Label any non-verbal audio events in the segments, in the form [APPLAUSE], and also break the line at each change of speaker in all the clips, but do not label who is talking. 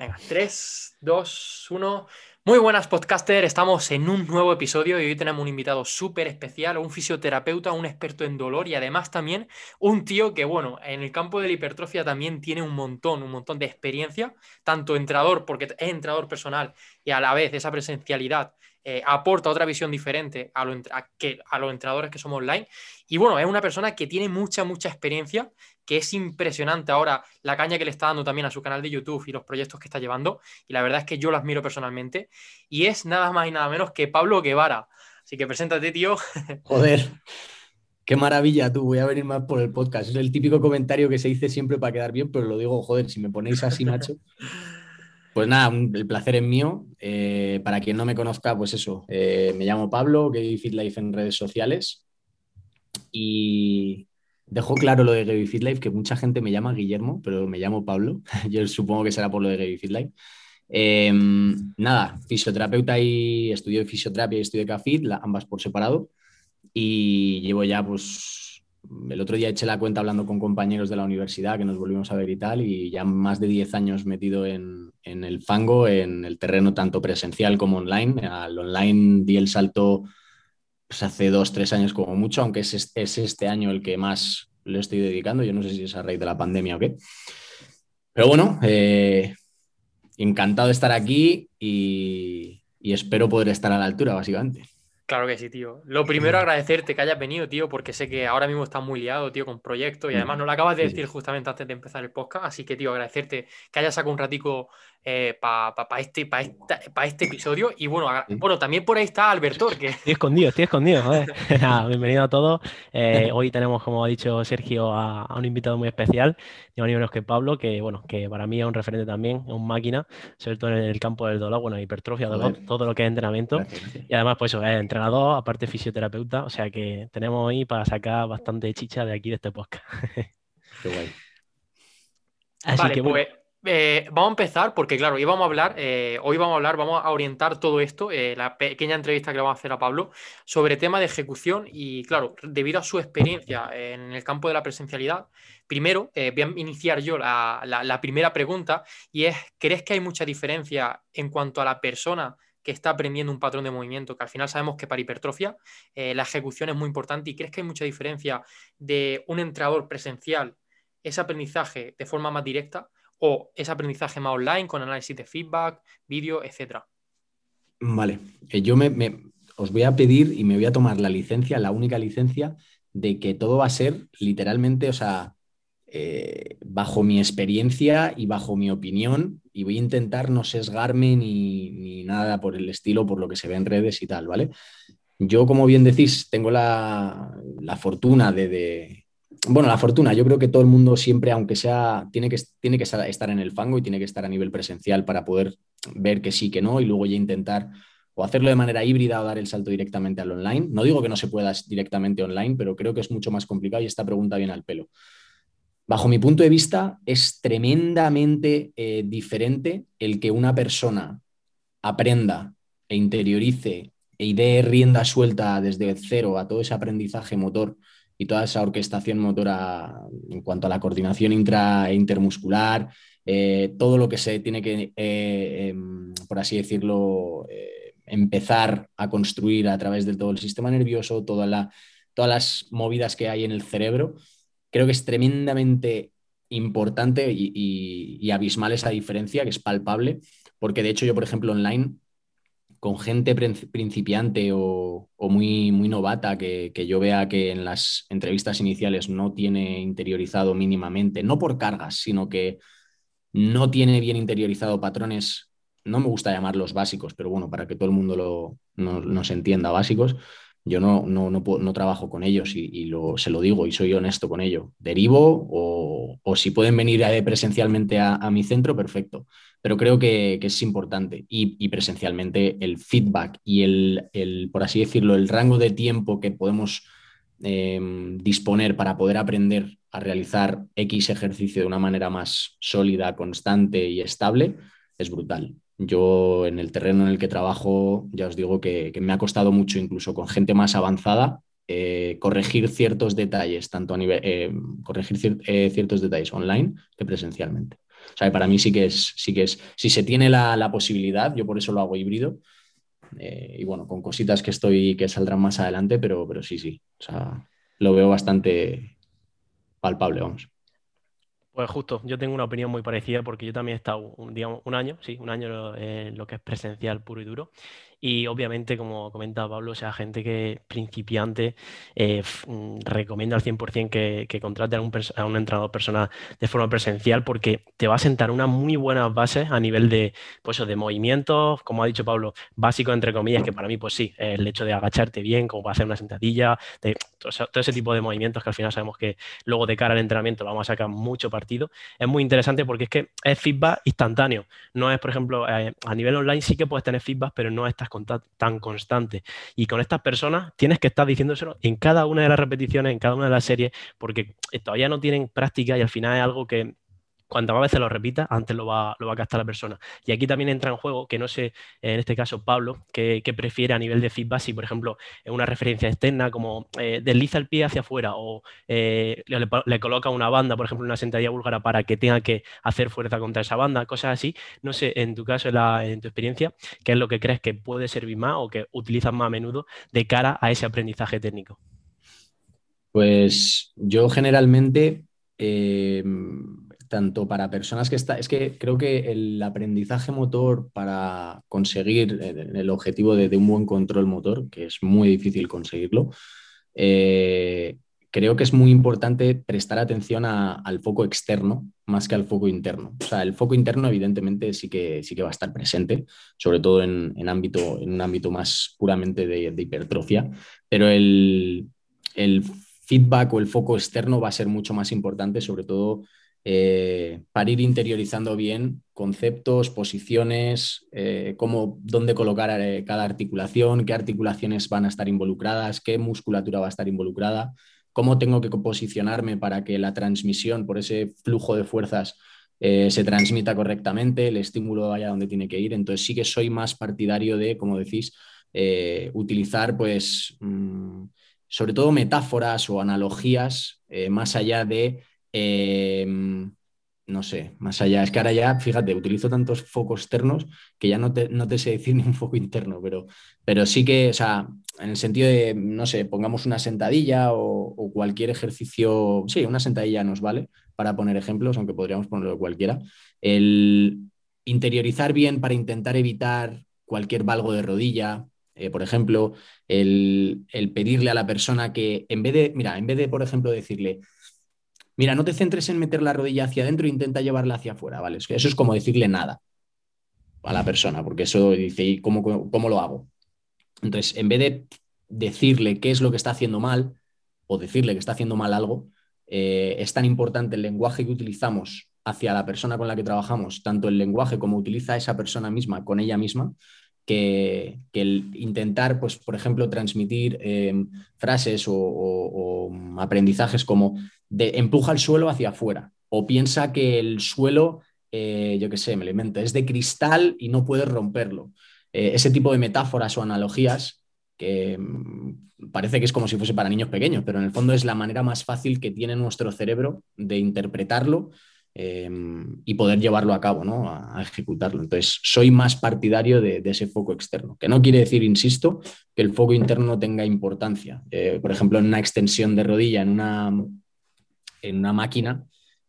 Venga, 3, 2, 1. Muy buenas, podcaster. Estamos en un nuevo episodio y hoy tenemos un invitado súper especial, un fisioterapeuta, un experto en dolor y además también un tío que, bueno, en el campo de la hipertrofia también tiene un montón, un montón de experiencia, tanto entrenador, porque es entrenador personal y a la vez esa presencialidad eh, aporta otra visión diferente a, que, a los entrenadores que somos online. Y bueno, es una persona que tiene mucha, mucha experiencia, que es impresionante ahora la caña que le está dando también a su canal de YouTube y los proyectos que está llevando. Y la verdad es que yo lo admiro personalmente. Y es nada más y nada menos que Pablo Guevara. Así que preséntate, tío. [LAUGHS]
Joder. Qué maravilla, tú. Voy a venir más por el podcast. Es el típico comentario que se dice siempre para quedar bien, pero lo digo, joder, si me ponéis así, macho. [LAUGHS] Pues nada, el placer es mío. Eh, para quien no me conozca, pues eso, eh, me llamo Pablo, Gay Fit Life en redes sociales. Y dejo claro lo de Gay Fit Life, que mucha gente me llama Guillermo, pero me llamo Pablo. [LAUGHS] Yo supongo que será por lo de Gay Fit Life. Em, nada, fisioterapeuta y estudio de fisioterapia y estudio de CAFIT, ambas por separado. Y llevo ya pues el otro día eché la cuenta hablando con compañeros de la universidad que nos volvimos a ver y tal, y ya más de 10 años metido en, el fango, en el terreno tanto presencial como online. Al online di el salto pues, hace dos, tres años como mucho, aunque es, este año el que más le estoy dedicando. Yo no sé si es a raíz de la pandemia o qué. Pero bueno, eh, encantado de estar aquí y espero poder estar a la altura, básicamente.
Claro que sí, tío. Lo primero, [LAUGHS] agradecerte que hayas venido, tío, porque sé que ahora mismo estás muy liado, tío, con proyectos y además nos lo acabas de decir justamente antes de empezar el podcast. Así que, tío, agradecerte que hayas sacado un ratico eh, para este, este episodio. Y bueno, bueno, también por ahí está Alberto. Que... [LAUGHS]
Estoy escondido, estoy escondido. [LAUGHS] [LAUGHS] bienvenido a todos. Eh, hoy tenemos, como ha dicho Sergio, a, un invitado muy especial, ni más menos que Pablo, que bueno, que para mí es un referente también, es un máquina, sobre todo en el campo del dolor, bueno, hipertrofia, dolor, todo lo que es entrenamiento. Y además, pues eso, es entrenador, aparte fisioterapeuta, o sea que tenemos hoy para sacar bastante chicha de aquí de este podcast. Qué guay.
Así que bueno. Pues, eh, vamos a empezar porque, claro, hoy vamos a hablar, eh, hoy vamos a hablar, vamos a orientar todo esto, eh, la pequeña entrevista que le vamos a hacer a Pablo, sobre tema de ejecución y, claro, debido a su experiencia en el campo de la presencialidad, primero voy a iniciar yo la, primera pregunta y es, ¿crees que hay mucha diferencia en cuanto a la persona que está aprendiendo un patrón de movimiento, que al final sabemos que para hipertrofia la ejecución es muy importante y crees que hay mucha diferencia de un entrenador presencial, ese aprendizaje de forma más directa? O ese aprendizaje más online con análisis de feedback, vídeo, etcétera?
Vale, eh, yo me, os voy a pedir y me voy a tomar la licencia, la única licencia, de que todo va a ser literalmente, o sea, eh, bajo mi experiencia y bajo mi opinión, y voy a intentar no sesgarme ni, nada por el estilo, por lo que se ve en redes y tal, ¿vale? Yo, como bien decís, tengo la, fortuna de, bueno, la fortuna, yo creo que todo el mundo siempre, aunque sea, tiene que, tiene que estar en el fango y tiene que estar a nivel presencial para poder ver que sí, que no, y luego ya intentar o hacerlo de manera híbrida o dar el salto directamente al online. No digo que no se pueda directamente online, pero creo que es mucho más complicado y esta pregunta viene al pelo. Bajo mi punto de vista, es tremendamente eh, diferente el que una persona aprenda e interiorice e idee rienda suelta desde cero a todo ese aprendizaje motor y toda esa orquestación motora en cuanto a la coordinación intra e intermuscular, eh, todo lo que se tiene que, eh, em, por así decirlo, eh, empezar a construir a través de todo el sistema nervioso, toda la, todas las movidas que hay en el cerebro, creo que es tremendamente importante y, y abismal esa diferencia, que es palpable, porque de hecho yo, por ejemplo, online con gente principiante o, muy, muy novata que, yo vea que en las entrevistas iniciales no tiene interiorizado mínimamente, no por cargas, sino que no tiene bien interiorizado patrones, no me gusta llamarlos básicos, pero bueno, para que todo el mundo lo, nos entienda básicos, yo no, no, no, trabajo con ellos y, lo, se lo digo y soy honesto con ello. Derivo o, si pueden venir presencialmente a, mi centro, perfecto pero creo que, es importante y, presencialmente el feedback y el, por así decirlo, el rango de tiempo que podemos em, disponer para poder aprender a realizar X ejercicio de una manera más sólida, constante y estable es brutal. Yo en el terreno en el que trabajo, ya os digo que, me ha costado mucho, incluso con gente más avanzada, eh, corregir ciertos detalles, tanto a nivel, em, corregir eh, ciertos detalles online que presencialmente. O sea, para mí sí que es, sí que es, si se tiene la, posibilidad, yo por eso lo hago híbrido. Eh, y bueno, con cositas que estoy, que saldrán más adelante, pero, pero sí, sí. O sea, lo veo bastante palpable, vamos.
Pues justo, yo tengo una opinión muy parecida porque yo también he estado, un, digamos, un año, sí, un año en lo que es presencial puro y duro. Y obviamente, como comentaba Pablo, o sea, gente que principiante, eh, mm, recomiendo al 100% que, que contrate a un, entrenador personal de forma presencial porque te va a sentar unas muy buenas bases a nivel de, pues, de movimientos, como ha dicho Pablo, básicos entre comillas, que para mí, pues sí, el hecho de agacharte bien, como para hacer una sentadilla, de, todo, ese tipo de movimientos que al final sabemos que luego de cara al entrenamiento vamos a sacar mucho partido, es muy interesante porque es que es feedback instantáneo. No es, por ejemplo, eh, a nivel online sí que puedes tener feedback, pero no estás tan constante. Y con estas personas tienes que estar diciéndoselo en cada una de las repeticiones, en cada una de las series, porque todavía no tienen práctica y al final es algo que cuantas más veces lo repita, antes lo va, lo va a captar la persona. Y aquí también entra en juego, que no sé, en este caso Pablo, que, prefiere a nivel de feedback, si por ejemplo es una referencia externa, como eh, desliza el pie hacia afuera o eh, le, coloca una banda, por ejemplo, una sentadilla búlgara para que tenga que hacer fuerza contra esa banda, cosas así. No sé, en tu caso, en, tu experiencia, ¿qué es lo que crees que puede servir más o que utilizas más a menudo de cara a ese aprendizaje técnico?
Pues yo generalmente eh, tanto para personas que está, es que creo que el aprendizaje motor para conseguir el objetivo de, un buen control motor, que es muy difícil conseguirlo, eh, creo que es muy importante prestar atención al foco externo más que al foco interno. O sea, el foco interno evidentemente sí que, sí que va a estar presente, sobre todo en, ámbito, en un ámbito más puramente de, hipertrofia, pero el, el feedback o el foco externo va a ser mucho más importante, sobre todo eh, para ir interiorizando bien conceptos, posiciones, eh, cómo, dónde colocar eh, cada articulación, qué articulaciones van a estar involucradas, qué musculatura va a estar involucrada, cómo tengo que posicionarme para que la transmisión por ese flujo de fuerzas se transmita correctamente, el estímulo vaya donde tiene que ir. Entonces sí que soy más partidario de, como decís, utilizar pues mm, sobre todo metáforas o analogías más allá de Em, no sé, más allá. Es que ahora ya, fíjate, utilizo tantos focos externos que ya no te, no te sé decir [LAUGHS] ni un foco interno, pero, pero sí que, o sea, en el sentido de, no sé, pongamos una sentadilla o, cualquier ejercicio, sí, una sentadilla nos vale para poner ejemplos, aunque podríamos ponerlo cualquiera. El interiorizar bien para intentar evitar cualquier valgo de rodilla, eh, por ejemplo, el, el pedirle a la persona que en vez de, mira, en vez de, por ejemplo, decirle, Mira, no te centres en meter la rodilla hacia adentro e intenta llevarla hacia afuera, ¿vale? Eso es como decirle nada a la persona, porque eso dice, ¿y cómo, cómo lo hago? Entonces, en vez de decirle qué es lo que está haciendo mal o decirle que está haciendo mal algo, eh, es tan importante el lenguaje que utilizamos hacia la persona con la que trabajamos, tanto el lenguaje como utiliza esa persona misma con ella misma, que, el intentar, pues, por ejemplo, transmitir eh, frases o, aprendizajes como de empuja el suelo hacia afuera o piensa que el suelo, eh, yo qué sé, me lo es de cristal y no puedes romperlo. Eh, ese tipo de metáforas o analogías que mm, parece que es como si fuese para niños pequeños, pero en el fondo es la manera más fácil que tiene nuestro cerebro de interpretarlo Em, y poder llevarlo a cabo, ¿no? a, ejecutarlo. Entonces, soy más partidario de, ese foco externo, que no quiere decir, insisto, que el foco interno tenga importancia. Eh, por ejemplo, en una extensión de rodilla, en una, en una máquina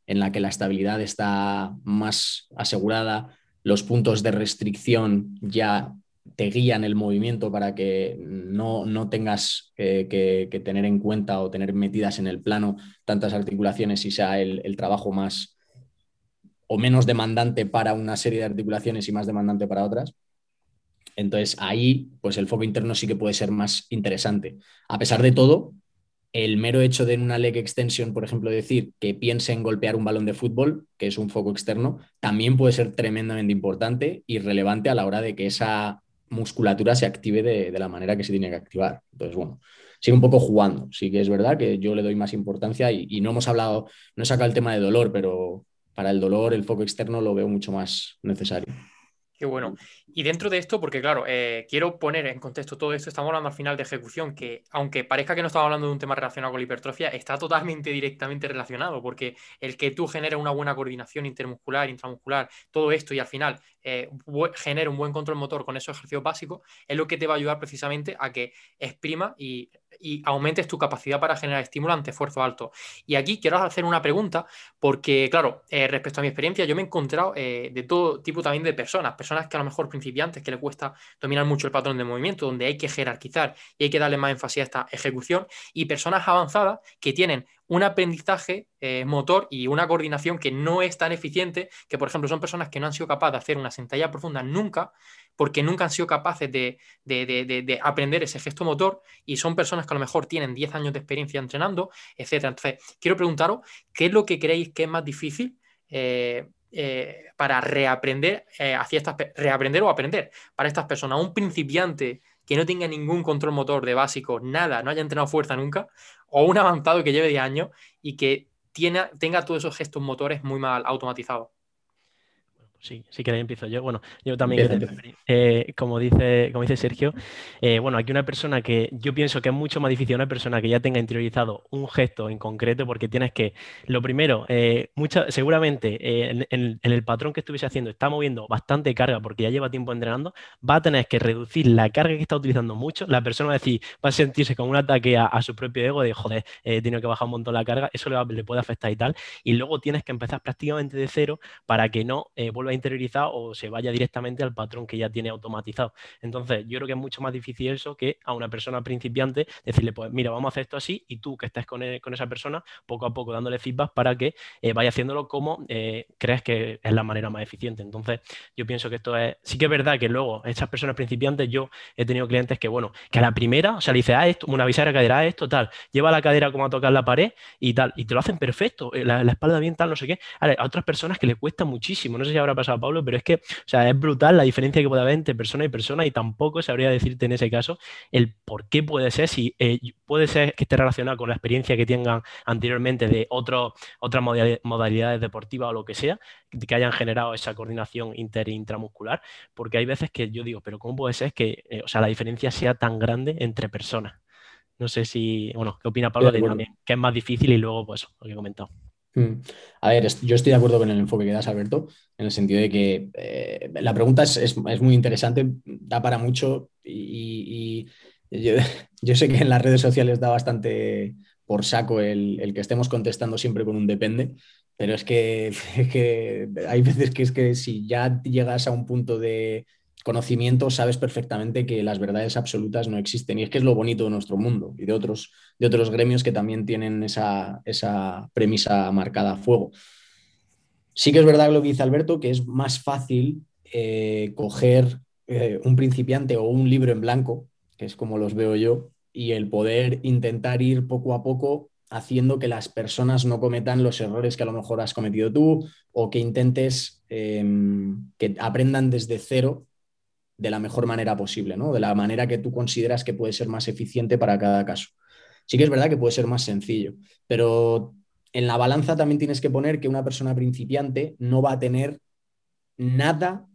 en la que la estabilidad está más asegurada, los puntos de restricción ya te guían el movimiento para que no, tengas que, tener en cuenta o tener metidas en el plano tantas articulaciones y sea el trabajo más, o menos demandante para una serie de articulaciones y más demandante para otras. Entonces ahí, pues el foco interno sí que puede ser más interesante. A pesar de todo, el mero hecho de en una leg extension, por ejemplo, decir que piense en golpear un balón de fútbol, que es un foco externo, también puede ser tremendamente importante y relevante a la hora de que esa musculatura se active de, la manera que se tiene que activar. Entonces, bueno, sigue un poco jugando. Sí que es verdad que yo le doy más importancia y, y no hemos hablado, no he sacado el tema de dolor, pero para el dolor el foco externo lo veo mucho más necesario.
Qué bueno. Y dentro de esto, porque claro, eh, quiero poner en contexto todo esto, estamos hablando al final de ejecución, que aunque parezca que no estamos hablando de un tema relacionado con la hipertrofia, está totalmente directamente relacionado, porque el que tú generes una buena coordinación intermuscular, intramuscular, todo esto y al final eh, genere un buen control motor con esos ejercicios básicos, es lo que te va a ayudar precisamente a que exprima y y aumentes tu capacidad para generar estímulo ante esfuerzo alto. Y aquí quiero hacer una pregunta, porque, claro, eh, respecto a mi experiencia, yo me he encontrado eh, de todo tipo también de personas, personas que a lo mejor principiantes, que les cuesta dominar mucho el patrón de movimiento, donde hay que jerarquizar y hay que darle más énfasis a esta ejecución, y personas avanzadas que tienen un aprendizaje eh, motor y una coordinación que no es tan eficiente, que por ejemplo son personas que no han sido capaces de hacer una sentadilla profunda nunca, porque nunca han sido capaces de, aprender ese gesto motor y son personas que a lo mejor tienen 10 años de experiencia entrenando, etc. Entonces, quiero preguntaros, ¿qué es lo que creéis que es más difícil? Eh, eh, para reaprender hacia estas reaprender o aprender para estas personas. Un principiante que no tenga ningún control motor de básico, nada, no haya entrenado fuerza nunca, o un avanzado que lleve 10 años y que tenga todos esos gestos motores muy mal automatizados.
Sí, sí que empiezo yo. Bueno, yo también, eh, como, dice, como dice Sergio, eh, bueno, aquí una persona que yo pienso que es mucho más difícil una persona que ya tenga interiorizado un gesto en concreto, porque tienes que, lo primero, eh, seguramente en, el patrón que estuviese haciendo está moviendo bastante carga porque ya lleva tiempo entrenando, va a tener que reducir la carga que está utilizando mucho. La persona va a decir, va a sentirse con un ataque a, su propio ego de, joder, he tenido que bajar un montón la carga, eso le, le, puede afectar y tal. Y luego tienes que empezar prácticamente de cero para que no vuelva interiorizado o se vaya directamente al patrón que ya tiene automatizado. Entonces, yo creo que es mucho más difícil eso que a una persona principiante decirle, pues mira, vamos a hacer esto así y tú que estés con, e, esa persona, poco a poco dándole feedback para que eh, vaya haciéndolo como eh, crees que es la manera más eficiente. Entonces, yo pienso que esto es, sí que es verdad que luego estas personas principiantes, yo he tenido clientes que, bueno, que a la primera, o sea, le dice, ah, esto, una visera cadera, ah, esto, tal, lleva la cadera como a tocar la pared y tal, y te lo hacen perfecto, eh, la, espalda bien tal, no sé qué. A, otras personas que le cuesta muchísimo, no sé si habrá pasado a Pablo, pero es que, o sea, es brutal la diferencia que puede haber entre persona y persona y tampoco sabría decirte en ese caso el por qué puede ser, si eh, puede ser que esté relacionado con la experiencia que tengan anteriormente de otras modalidades deportivas o lo que sea, que hayan generado esa coordinación inter e intramuscular, porque hay veces que yo digo, pero ¿cómo puede ser que, eh, o sea, la diferencia sea tan grande entre personas? No sé si, bueno, ¿qué opina Pablo de también? Que es más difícil y luego, pues, lo que he comentado.
Mm. A ver, yo estoy de acuerdo con el enfoque que das, Alberto, en el sentido de que eh, la pregunta es, muy interesante, da para mucho y, [LAUGHS] yo, sé que en las redes sociales da bastante por saco el, que estemos contestando siempre con un depende, pero es que, [LAUGHS] es que hay veces que es que si ya llegas a un punto de conocimiento sabes perfectamente que las verdades absolutas no existen. Y es que es lo bonito de nuestro mundo y de otros, de otros gremios que también tienen esa, premisa marcada a fuego. Sí que es verdad lo que dice Alberto, que es más fácil eh, coger eh, un principiante o un libro en blanco, que es como los veo yo, y el poder intentar ir poco a poco haciendo que las personas no cometan los errores que a lo mejor has cometido tú o que intentes em, que aprendan desde cero de la mejor manera posible, ¿no? De la manera que tú consideras que puede ser más eficiente para cada caso. Sí que es verdad que puede ser más sencillo, pero en la balanza también tienes que poner que una persona principiante no va a tener nada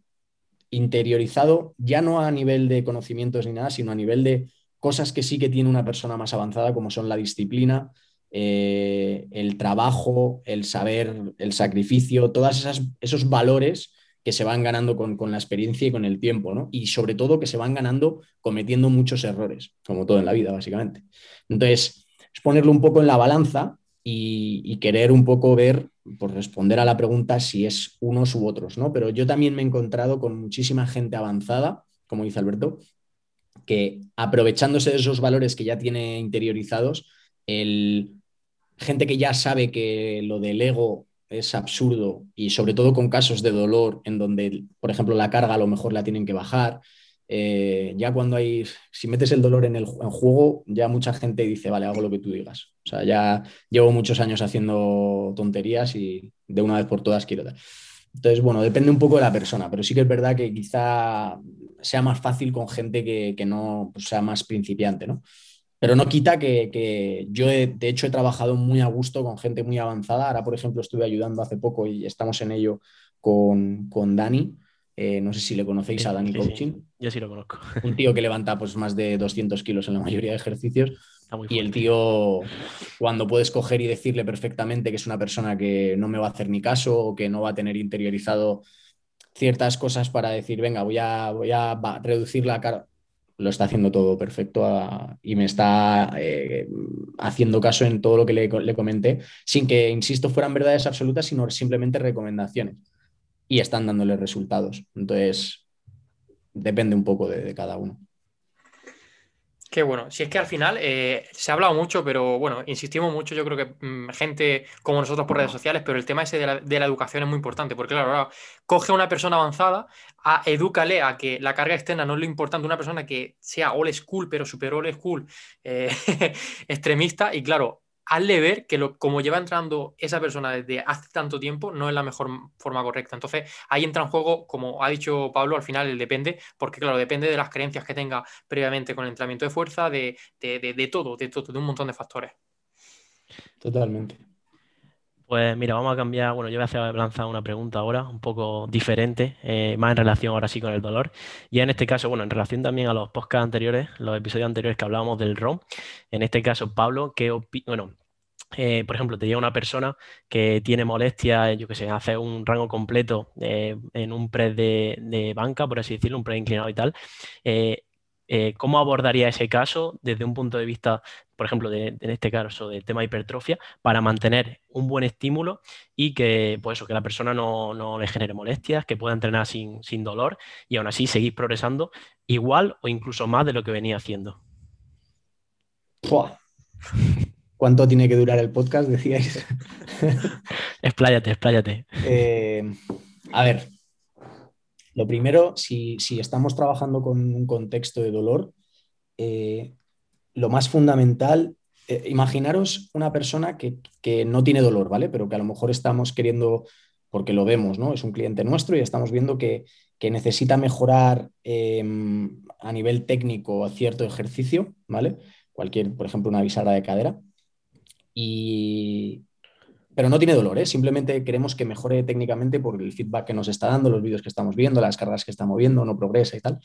interiorizado, ya no a nivel de conocimientos ni nada, sino a nivel de cosas que sí que tiene una persona más avanzada, como son la disciplina, eh, el trabajo, el saber, el sacrificio, todos esos valores que se van ganando con, la experiencia y con el tiempo, ¿no? Y sobre todo que se van ganando cometiendo muchos errores, como todo en la vida, básicamente. Entonces, es ponerlo un poco en la balanza y, querer un poco ver, por responder a la pregunta si es unos u otros, ¿no? Pero yo también me he encontrado con muchísima gente avanzada, como dice Alberto, que aprovechándose de esos valores que ya tiene interiorizados, el, gente que ya sabe que lo del ego es absurdo y sobre todo con casos de dolor en donde, por ejemplo, la carga a lo mejor la tienen que bajar. Eh, ya cuando hay, si metes el dolor en el juego, ya mucha gente dice, vale, hago lo que tú digas. O sea, ya llevo muchos años haciendo tonterías y de una vez por todas quiero dar. Entonces, bueno, depende un poco de la persona, pero sí que es verdad que quizá sea más fácil con gente que, que no pues, sea más principiante, ¿no? Pero no quita que, yo, de hecho, he trabajado muy a gusto con gente muy avanzada. Ahora, por ejemplo, estuve ayudando hace poco y estamos en ello con, Dani, Eh, no sé si le conocéis a Dani Coaching.
Yo sí lo conozco.
Un tío que [LAUGHS] levanta pues, más de 200 kilos en la mayoría de ejercicios. Y el tío, cuando puedes coger y decirle perfectamente que es una persona que no me va a hacer ni caso o que no va a tener interiorizado ciertas cosas para decir, venga, voy a, voy a reducir la cara, lo está haciendo todo perfecto y me está eh, haciendo caso en todo lo que le, comenté, sin que, insisto, fueran verdades absolutas, sino simplemente recomendaciones. Y están dándole resultados. Entonces, depende un poco de cada uno.
Qué bueno. Si es que al final eh, se ha hablado mucho, pero bueno, insistimos mucho, yo creo que mm, gente como nosotros por redes sociales, pero el tema ese de la, educación es muy importante, porque claro, coge a una persona avanzada, a, edúcale a que la carga externa no es lo importante, una persona que sea old school, pero super old school, eh, [LAUGHS] extremista, y claro, hazle ver que lo, como lleva entrando esa persona desde hace tanto tiempo, no es la mejor forma correcta. Entonces, ahí entra en juego, como ha dicho Pablo, al final el depende, porque claro, depende de las creencias que tenga previamente con el entrenamiento de fuerza, de, todo, de todo, de un montón de factores.
Totalmente.
Pues mira, vamos a cambiar. Bueno, yo voy a hacer lanzar una pregunta ahora, un poco diferente, eh, más en relación ahora sí con el dolor. Y en este caso, bueno, en relación también a los podcasts anteriores, los episodios anteriores que hablábamos del ROM. En este caso, Pablo, ¿qué bueno, eh, por ejemplo, te llega una persona que tiene molestia, yo que sé, hace un rango completo eh, en un press de, banca, por así decirlo, un press inclinado y tal. Eh, ¿cómo abordaría ese caso desde un punto de vista, por ejemplo, de, en este caso del tema hipertrofia, para mantener un buen estímulo y que, pues eso, que la persona no, le genere molestias, que pueda entrenar sin, dolor y aún así seguir progresando igual o incluso más de lo que venía haciendo?
¿Cuánto tiene que durar el podcast? [LAUGHS] Decíais.
expláyate, expláyate.
Eh, a ver, lo primero, si, estamos trabajando con un contexto de dolor, eh, lo más fundamental, eh, imaginaros una persona que, no tiene dolor, ¿vale? Pero que a lo mejor estamos queriendo, porque lo vemos, ¿no? Es un cliente nuestro y estamos viendo que, necesita mejorar em, a nivel técnico cierto ejercicio, ¿vale? Cualquier, por ejemplo, una bisagra de cadera. Y, pero no tiene dolor, ¿eh? simplemente queremos que mejore técnicamente por el feedback que nos está dando, los vídeos que estamos viendo, las cargas que está moviendo, no progresa y tal.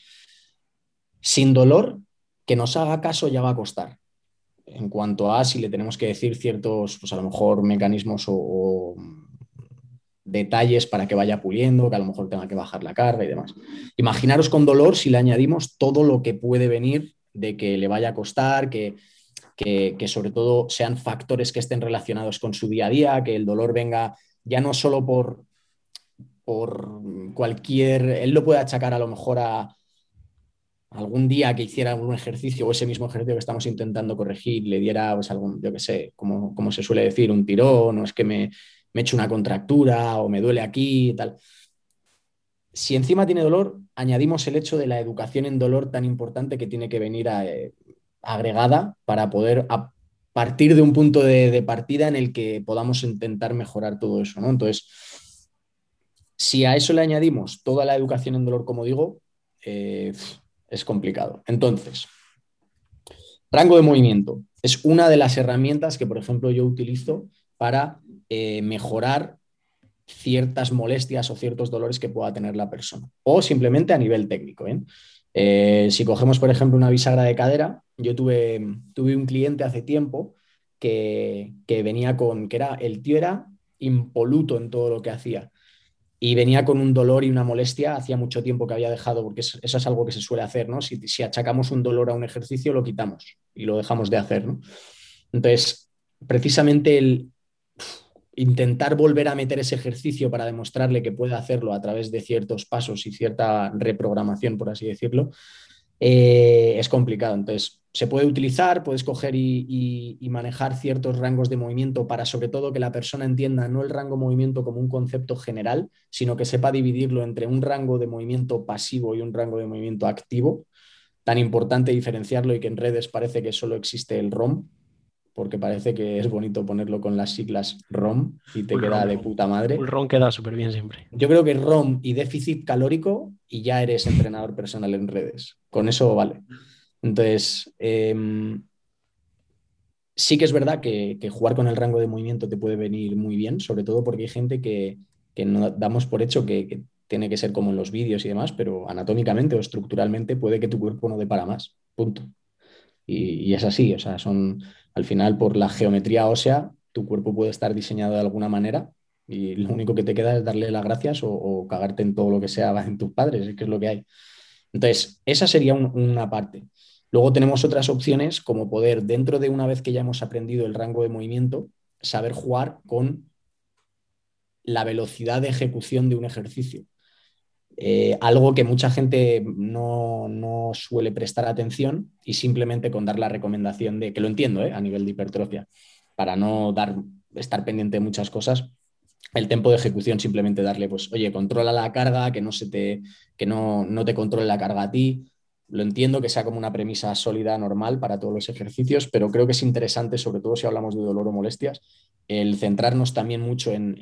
Sin dolor, que nos haga caso ya va a costar. En cuanto a si le tenemos que decir ciertos, pues a lo mejor mecanismos o, detalles para que vaya puliendo, que a lo mejor tenga que bajar la carga y demás. Imaginaros con dolor si le añadimos todo lo que puede venir de que le vaya a costar, que que, sobre todo sean factores que estén relacionados con su día a día, que el dolor venga ya no solo por, por cualquier, él lo puede achacar a lo mejor a algún día que hiciera un ejercicio o ese mismo ejercicio que estamos intentando corregir le diera pues algún, yo qué sé, como, como se suele decir, un tirón o es que me, me echo una contractura o me duele aquí y tal. Si encima tiene dolor, añadimos el hecho de la educación en dolor tan importante que tiene que venir a, eh, agregada para poder a partir de un punto de, partida en el que podamos intentar mejorar todo eso, ¿no? Entonces, si a eso le añadimos toda la educación en dolor, como digo, eh, es complicado. Entonces, rango de movimiento es una de las herramientas que, por ejemplo, yo utilizo para eh, mejorar ciertas molestias o ciertos dolores que pueda tener la persona, o simplemente a nivel técnico. ¿eh? Si cogemos, por ejemplo, una bisagra de cadera, yo tuve, tuve un cliente hace tiempo que, venía con, que era, el tío era impoluto en todo lo que hacía y venía con un dolor y una molestia hacía mucho tiempo que había dejado, porque eso es algo que se suele hacer, ¿no? Si, si, achacamos un dolor a un ejercicio, lo quitamos y lo dejamos de hacer, ¿no? Entonces, precisamente el, intentar volver a meter ese ejercicio para demostrarle que puede hacerlo a través de ciertos pasos y cierta reprogramación, por así decirlo, eh, es complicado. Entonces, se puede utilizar, puedes coger y, manejar ciertos rangos de movimiento para sobre todo que la persona entienda no el rango de movimiento como un concepto general, sino que sepa dividirlo entre un rango de movimiento pasivo y un rango de movimiento activo. Tan importante diferenciarlo y que en redes parece que solo existe el ROM, porque parece que es bonito ponerlo con las siglas ROM y te queda de puta madre.
El ROM queda súper bien siempre.
Yo creo que ROM y déficit calórico y ya eres entrenador personal en redes. Con eso vale. Entonces, em, sí que es verdad que, jugar con el rango de movimiento te puede venir muy bien, sobre todo porque hay gente que, que no damos por hecho que, tiene que ser como en los vídeos y demás, pero anatómicamente o estructuralmente puede que tu cuerpo no dé para más, punto. Y, es así, o sea, son al final por la geometría ósea, tu cuerpo puede estar diseñado de alguna manera y lo único que te queda es darle las gracias o, cagarte en todo lo que sea [LAUGHS] en tus padres, que es lo que hay. Entonces, esa sería una parte. Luego tenemos otras opciones como poder, dentro de una vez que ya hemos aprendido el rango de movimiento, saber jugar con la velocidad de ejecución de un ejercicio. Eh, algo que mucha gente no, suele prestar atención y simplemente con dar la recomendación de, que lo entiendo eh, a nivel de hipertrofia, para no dar, estar pendiente de muchas cosas, el tiempo de ejecución simplemente darle, pues, oye, controla la carga, que no, se te, que no, no te controle la carga a ti. Lo entiendo que sea como una premisa sólida, normal para todos los ejercicios, pero creo que es interesante, sobre todo si hablamos de dolor o molestias, el centrarnos también mucho en,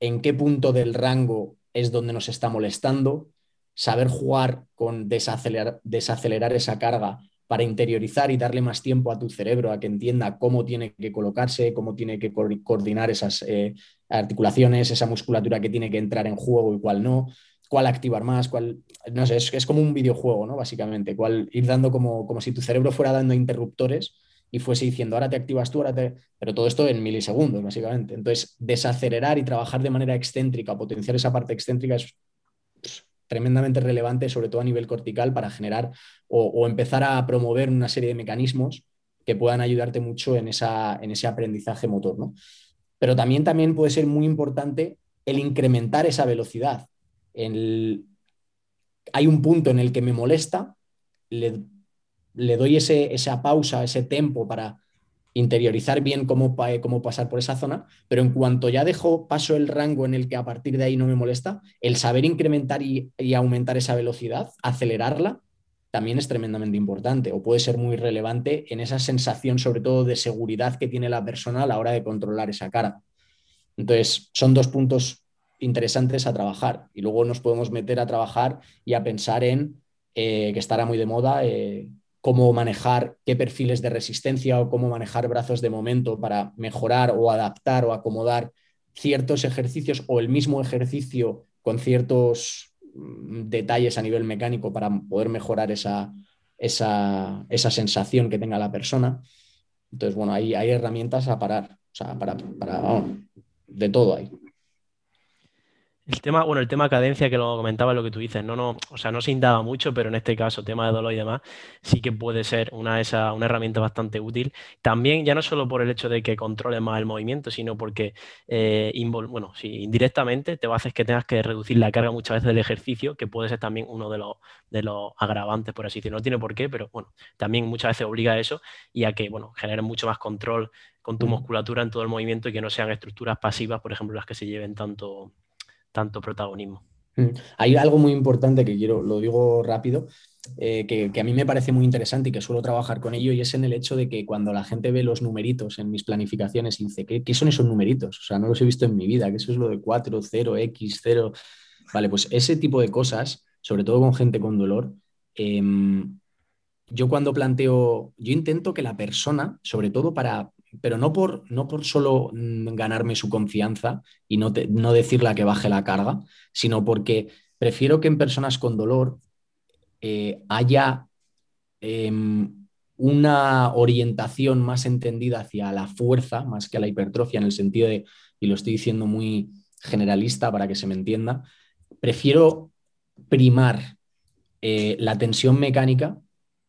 en qué punto del rango es donde nos está molestando, saber jugar con desacelerar, desacelerar esa carga para interiorizar y darle más tiempo a tu cerebro a que entienda cómo tiene que colocarse, cómo tiene que coordinar esas eh, articulaciones, esa musculatura que tiene que entrar en juego y cuál no, cuál activar más, cuál, no sé, es, como un videojuego, ¿no? Básicamente, cuál ir dando como, como si tu cerebro fuera dando interruptores y fuese diciendo, ahora te activas tú, ahora te... Pero todo esto en milisegundos, básicamente. Entonces, desacelerar y trabajar de manera excéntrica, potenciar esa parte excéntrica es pues, tremendamente relevante, sobre todo a nivel cortical, para generar o, empezar a promover una serie de mecanismos que puedan ayudarte mucho en, esa, en ese aprendizaje motor. ¿no? Pero también, también puede ser muy importante el incrementar esa velocidad. Hay un punto en el que me molesta, le le doy ese, esa pausa, ese tiempo para interiorizar bien cómo, cómo, pasar por esa zona, pero en cuanto ya dejo paso el rango en el que a partir de ahí no me molesta, el saber incrementar y, aumentar esa velocidad, acelerarla, también es tremendamente importante o puede ser muy relevante en esa sensación sobre todo de seguridad que tiene la persona a la hora de controlar esa cara. Entonces, son dos puntos interesantes a trabajar y luego nos podemos meter a trabajar y a pensar en, eh, que estará muy de moda, eh, cómo manejar qué perfiles de resistencia o cómo manejar brazos de momento para mejorar o adaptar o acomodar ciertos ejercicios o el mismo ejercicio con ciertos mm, detalles a nivel mecánico para poder mejorar esa, esa, sensación que tenga la persona. Entonces, bueno, hay, herramientas a parar, o sea, para, para de todo hay.
El tema, bueno, el tema cadencia que lo comentaba lo que tú dices, no, no, o sea, no se indaga mucho, pero en este caso, tema de dolor y demás, sí que puede ser una, esa, una herramienta bastante útil. También, ya no solo por el hecho de que controle más el movimiento, sino porque, eh, bueno, indirectamente te va a hacer que tengas que reducir la carga muchas veces del ejercicio, que puede ser también uno de los, de los agravantes, por así decirlo. No tiene por qué, pero bueno, también muchas veces obliga a eso y a que, bueno, genere mucho más control con tu mm. musculatura en todo el movimiento y que no sean estructuras pasivas, por ejemplo, las que se lleven tanto tanto protagonismo.
Mm. Hay algo muy importante que quiero, lo digo rápido, eh, que, a mí me parece muy interesante y que suelo trabajar con ello, y es en el hecho de que cuando la gente ve los numeritos en mis planificaciones y dice, ¿qué, son esos numeritos? O sea, no los he visto en mi vida, ¿qué eso es lo de 4, 0, X, 0? Vale, pues ese tipo de cosas, sobre todo con gente con dolor, em, yo cuando planteo, yo intento que la persona, sobre todo para, pero no por, no por solo mm, ganarme su confianza y no, no decirle a que baje la carga, sino porque prefiero que en personas con dolor eh, haya em, una orientación más entendida hacia la fuerza, más que a la hipertrofia, en el sentido de, y lo estoy diciendo muy generalista para que se me entienda, prefiero primar eh, la tensión mecánica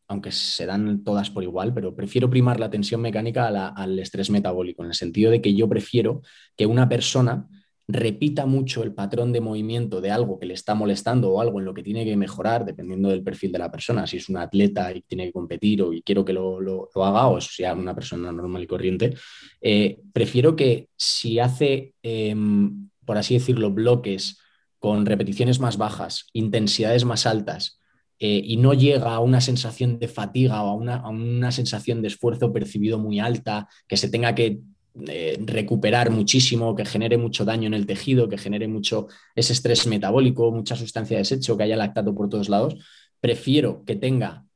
aunque se dan todas por igual, pero prefiero primar la tensión mecánica al estrés metabólico, en el sentido de que yo prefiero que una persona repita mucho el patrón de movimiento de algo que le está molestando o algo en lo que tiene que mejorar, dependiendo del perfil de la persona, si es un atleta y tiene que competir o y quiero que lo, haga, o sea una persona normal y corriente, eh, prefiero que si hace, em, por así decirlo, bloques con repeticiones más bajas, intensidades más altas, eh, y no llega a una sensación de fatiga o a una, sensación de esfuerzo percibido muy alta, que se tenga que eh, recuperar muchísimo, que genere mucho daño en el tejido, que genere mucho ese estrés metabólico, mucha sustancia de desecho, que haya lactato por todos lados, prefiero que tenga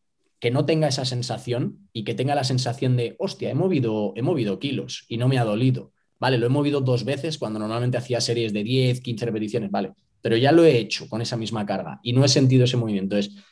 que no tenga esa sensación y que tenga la sensación de, hostia, he movido, he movido kilos y no me ha dolido. Vale, lo he movido dos veces cuando normalmente hacía series de 10, 15 repeticiones. Vale, pero ya lo he hecho con esa misma carga y no he sentido ese movimiento. Entonces,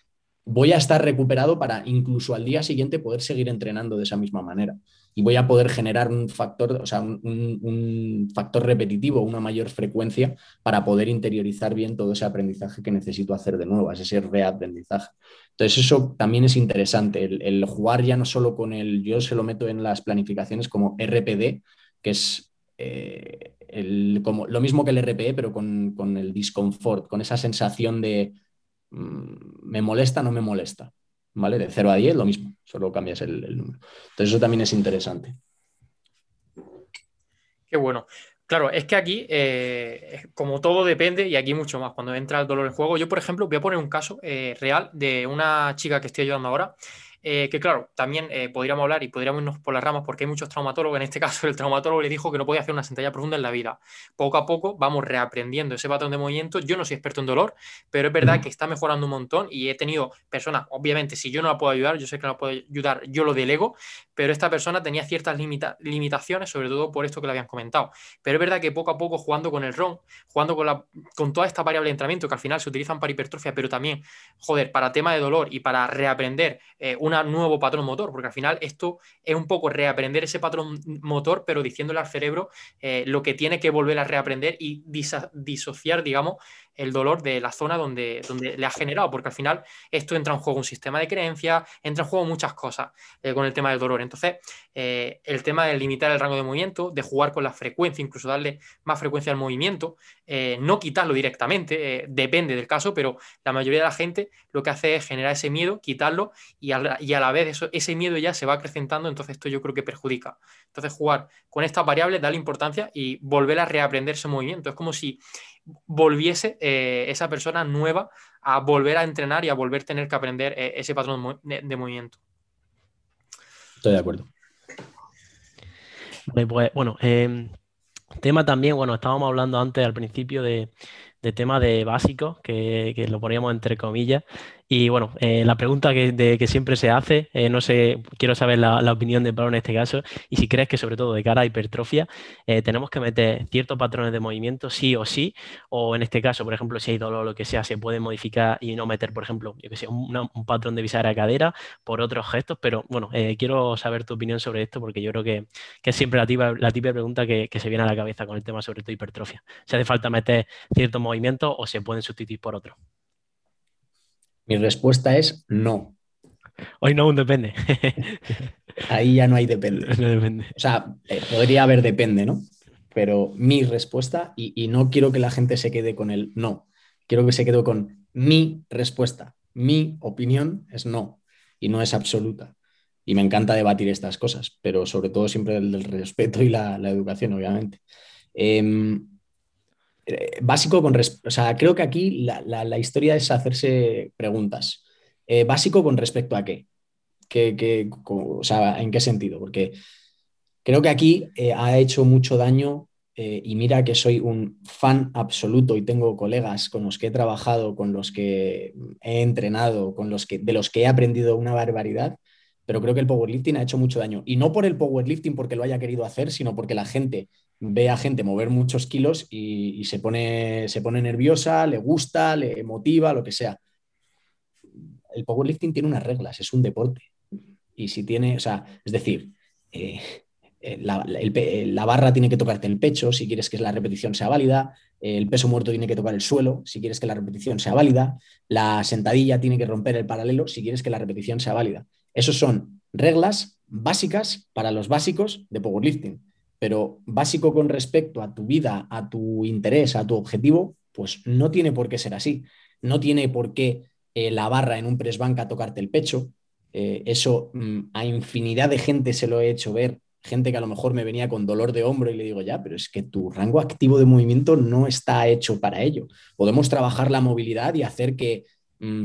voy a estar recuperado para incluso al día siguiente poder seguir entrenando de esa misma manera. Y voy a poder generar un factor, o sea, un, factor repetitivo, una mayor frecuencia para poder interiorizar bien todo ese aprendizaje que necesito hacer de nuevo, ese reaprendizaje. Entonces, eso también es interesante, el, jugar ya no solo con el, yo se lo meto en las planificaciones como RPD, que es eh, como, lo mismo que el RPE, pero con, con el discomfort, con esa sensación de me molesta, no me molesta. ¿Vale? De 0 a 10 lo mismo, solo cambias el, número. Entonces eso también es interesante.
Qué bueno. Claro, es que aquí, eh, como todo depende, y aquí mucho más, cuando entra el dolor en juego, yo, por ejemplo, voy a poner un caso eh, real de una chica que estoy ayudando ahora, eh, que claro, también eh, podríamos hablar y podríamos irnos por las ramas porque hay muchos traumatólogos. En este [LAUGHS] caso, el traumatólogo le dijo que no podía hacer una sentadilla profunda en la vida. Poco a poco vamos reaprendiendo ese patrón de movimiento. Yo no soy experto en dolor, pero es verdad que está mejorando un montón y he tenido personas, obviamente, si yo no la puedo ayudar, yo sé que no la puedo ayudar, yo lo delego, pero esta persona tenía ciertas limitaciones, sobre todo por esto que le habían comentado. Pero es verdad que poco a poco, jugando con el RON, jugando con, la, con toda esta variable de entrenamiento que al final se utilizan para hipertrofia, pero también, joder, para tema de dolor y para reaprender eh, un nuevo patrón motor, porque al final esto es un poco reaprender ese patrón motor, pero diciéndole al cerebro eh, lo que tiene que volver a reaprender y disociar, digamos, el dolor de la zona donde, donde le ha generado, porque al final esto entra en juego un sistema de creencias, entra en juego muchas cosas eh, con el tema del dolor. Entonces, eh, el tema de limitar el rango de movimiento, de jugar con la frecuencia, incluso darle más frecuencia al movimiento, eh, no quitarlo directamente, depende del caso, pero la mayoría de la gente lo que hace es generar ese miedo, quitarlo y a, y a la vez eso, ese miedo ya se va acrecentando, entonces esto yo creo que perjudica. Entonces, jugar con estas variables, darle importancia y volver a reaprender ese movimiento. Es como si volviese eh, esa persona nueva a volver a entrenar y a volver a tener que aprender eh, ese patrón de, movimiento.
Estoy de acuerdo.
Pues, bueno, em, tema también, bueno, estábamos hablando antes al principio de, de tema de básicos, que, que, lo poníamos entre comillas, y bueno, eh, la pregunta que, siempre se hace, eh, no sé, quiero saber la, opinión de Pablo en este caso, y si crees que sobre todo de cara a hipertrofia, eh, tenemos que meter ciertos patrones de movimiento sí o sí, o en este caso, por ejemplo, si hay dolor o lo que sea, se puede modificar y no meter, por ejemplo, yo que sé, un, patrón de bisagra cadera por otros gestos, pero bueno, quiero saber tu opinión sobre esto porque yo creo que, es siempre la típica, la pregunta que, que, se viene a la cabeza con el tema sobre todo hipertrofia. Si hace falta meter ciertos movimientos o se pueden sustituir por otros.
Mi respuesta es no.
Hoy no, un depende. [LAUGHS]
Ahí ya no hay depende. O sea, eh, podría haber depende, ¿no? Pero mi respuesta, y, no quiero que la gente se quede con el no, quiero que se quede con mi respuesta. Mi opinión es no, y no es absoluta. Y me encanta debatir estas cosas, pero sobre todo siempre el del respeto y la, educación, obviamente. Em, eh, básico con... O sea, creo que aquí la, historia es hacerse preguntas. Eh, básico con respecto a qué. o sea, ¿en qué sentido? Porque creo que aquí eh, ha hecho mucho daño y mira que soy un fan absoluto y tengo colegas con los que he trabajado, con los que he entrenado, con los que, de los que he aprendido una barbaridad, pero creo que el powerlifting ha hecho mucho daño. Y no por el powerlifting porque lo haya querido hacer, sino porque la gente ve a gente mover muchos kilos y, se, pone, se pone nerviosa, le gusta, le motiva, lo que sea. El powerlifting tiene unas reglas, es un deporte. Y si tiene, o sea, es decir, eh, eh, la, barra tiene que tocarte el pecho si quieres que la repetición sea válida, el peso muerto tiene que tocar el suelo si quieres que la repetición sea válida, la sentadilla tiene que romper el paralelo si quieres que la repetición sea válida. Esos son reglas básicas para los básicos de powerlifting pero básico con respecto a tu vida, a tu interés, a tu objetivo, pues no tiene por qué ser así. No tiene por qué eh, la barra en un press banca tocarte el pecho. Eh, eso mm, a infinidad de gente se lo he hecho ver. Gente que a lo mejor me venía con dolor de hombro y le digo, ya, pero es que tu rango activo de movimiento no está hecho para ello. Podemos trabajar la movilidad y hacer que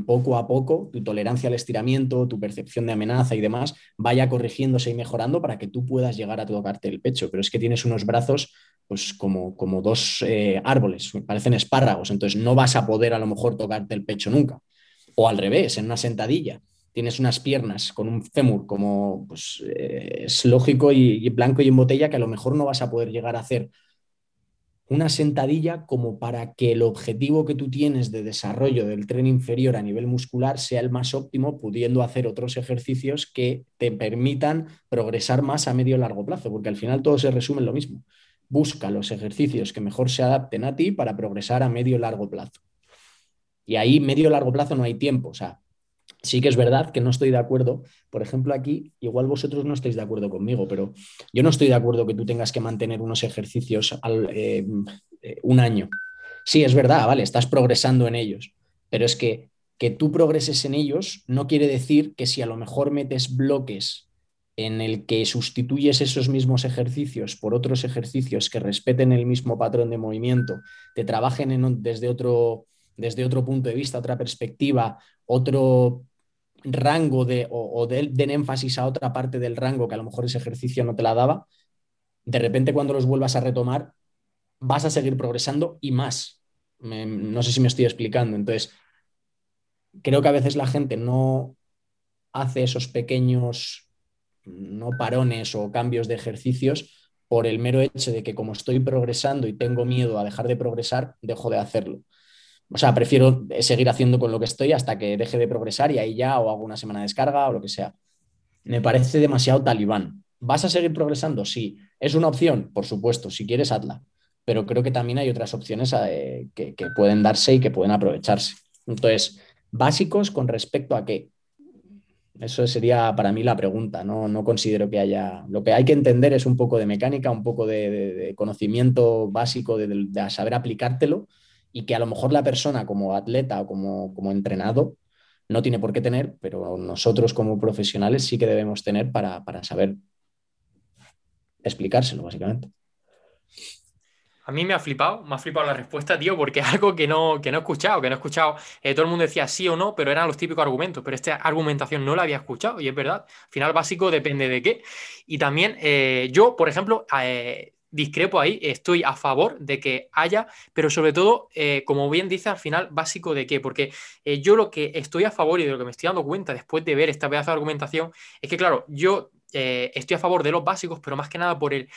poco a poco tu tolerancia al estiramiento, tu percepción de amenaza y demás vaya corrigiéndose y mejorando para que tú puedas llegar a tocarte el pecho. Pero es que tienes unos brazos pues como, como dos eh, árboles, parecen espárragos, entonces no vas a poder a lo mejor tocarte el pecho nunca. O al revés, en una sentadilla. Tienes unas piernas con un fémur como pues, eh, es lógico y, blanco y en botella que a lo mejor no vas a poder llegar a hacer una sentadilla como para que el objetivo que tú tienes de desarrollo del tren inferior a nivel muscular sea el más óptimo, pudiendo hacer otros ejercicios que te permitan progresar más a medio y largo plazo, porque al final todo se resume en lo mismo. Busca los ejercicios que mejor se adapten a ti para progresar a medio largo plazo. Y ahí, medio largo plazo, no hay tiempo. O sea, sí que es verdad que no estoy de acuerdo. Por ejemplo, aquí, igual vosotros no estáis de acuerdo conmigo, pero yo no estoy de acuerdo que tú tengas que mantener unos ejercicios al, eh, eh, un año. Sí, es verdad, vale, estás progresando en ellos, pero es que que tú progreses en ellos no quiere decir que si a lo mejor metes bloques en el que sustituyes esos mismos ejercicios por otros ejercicios que respeten el mismo patrón de movimiento, te trabajen en desde, otro, desde otro punto de vista, otra perspectiva, otro rango de, o, den énfasis a otra parte del rango que a lo mejor ese ejercicio no te la daba, de repente cuando los vuelvas a retomar, vas a seguir progresando y más. no sé si me estoy explicando. Entonces, creo que a veces la gente no hace esos pequeños no parones o cambios de ejercicios por el mero hecho de que como estoy progresando y tengo miedo a dejar de progresar, dejo de hacerlo. O sea, prefiero seguir haciendo con lo que estoy hasta que deje de progresar y ahí ya o hago una semana de descarga o lo que sea. Me parece demasiado talibán. ¿Vas a seguir progresando? Sí. ¿Es una opción? Por supuesto, si quieres, hazla. Pero creo que también hay otras opciones eh, que, que pueden darse y que pueden aprovecharse. Entonces, básicos con respecto a qué. Eso sería para mí la pregunta, ¿no? no considero que haya... Lo que hay que entender es un poco de mecánica, un poco de, conocimiento básico, de, saber aplicártelo y que a lo mejor la persona como atleta o como, como entrenado no tiene por qué tener, pero nosotros como profesionales sí que debemos tener para, para saber explicárselo, básicamente.
A mí me ha flipado, me ha flipado la respuesta, tío, porque es algo que no, que no he escuchado, que no he escuchado. Eh, todo el mundo decía sí o no, pero eran los típicos argumentos, pero esta argumentación no la había escuchado y es verdad. Al final básico depende de qué. Y también eh, yo, por ejemplo, eh, discrepo ahí, estoy a favor de que haya, pero sobre todo, como bien dice, al final básico de qué, porque yo lo que estoy a favor y de lo que me estoy dando cuenta después de ver esta pedazo de argumentación es que, claro, yo eh, estoy a favor de los básicos, pero más que nada por el,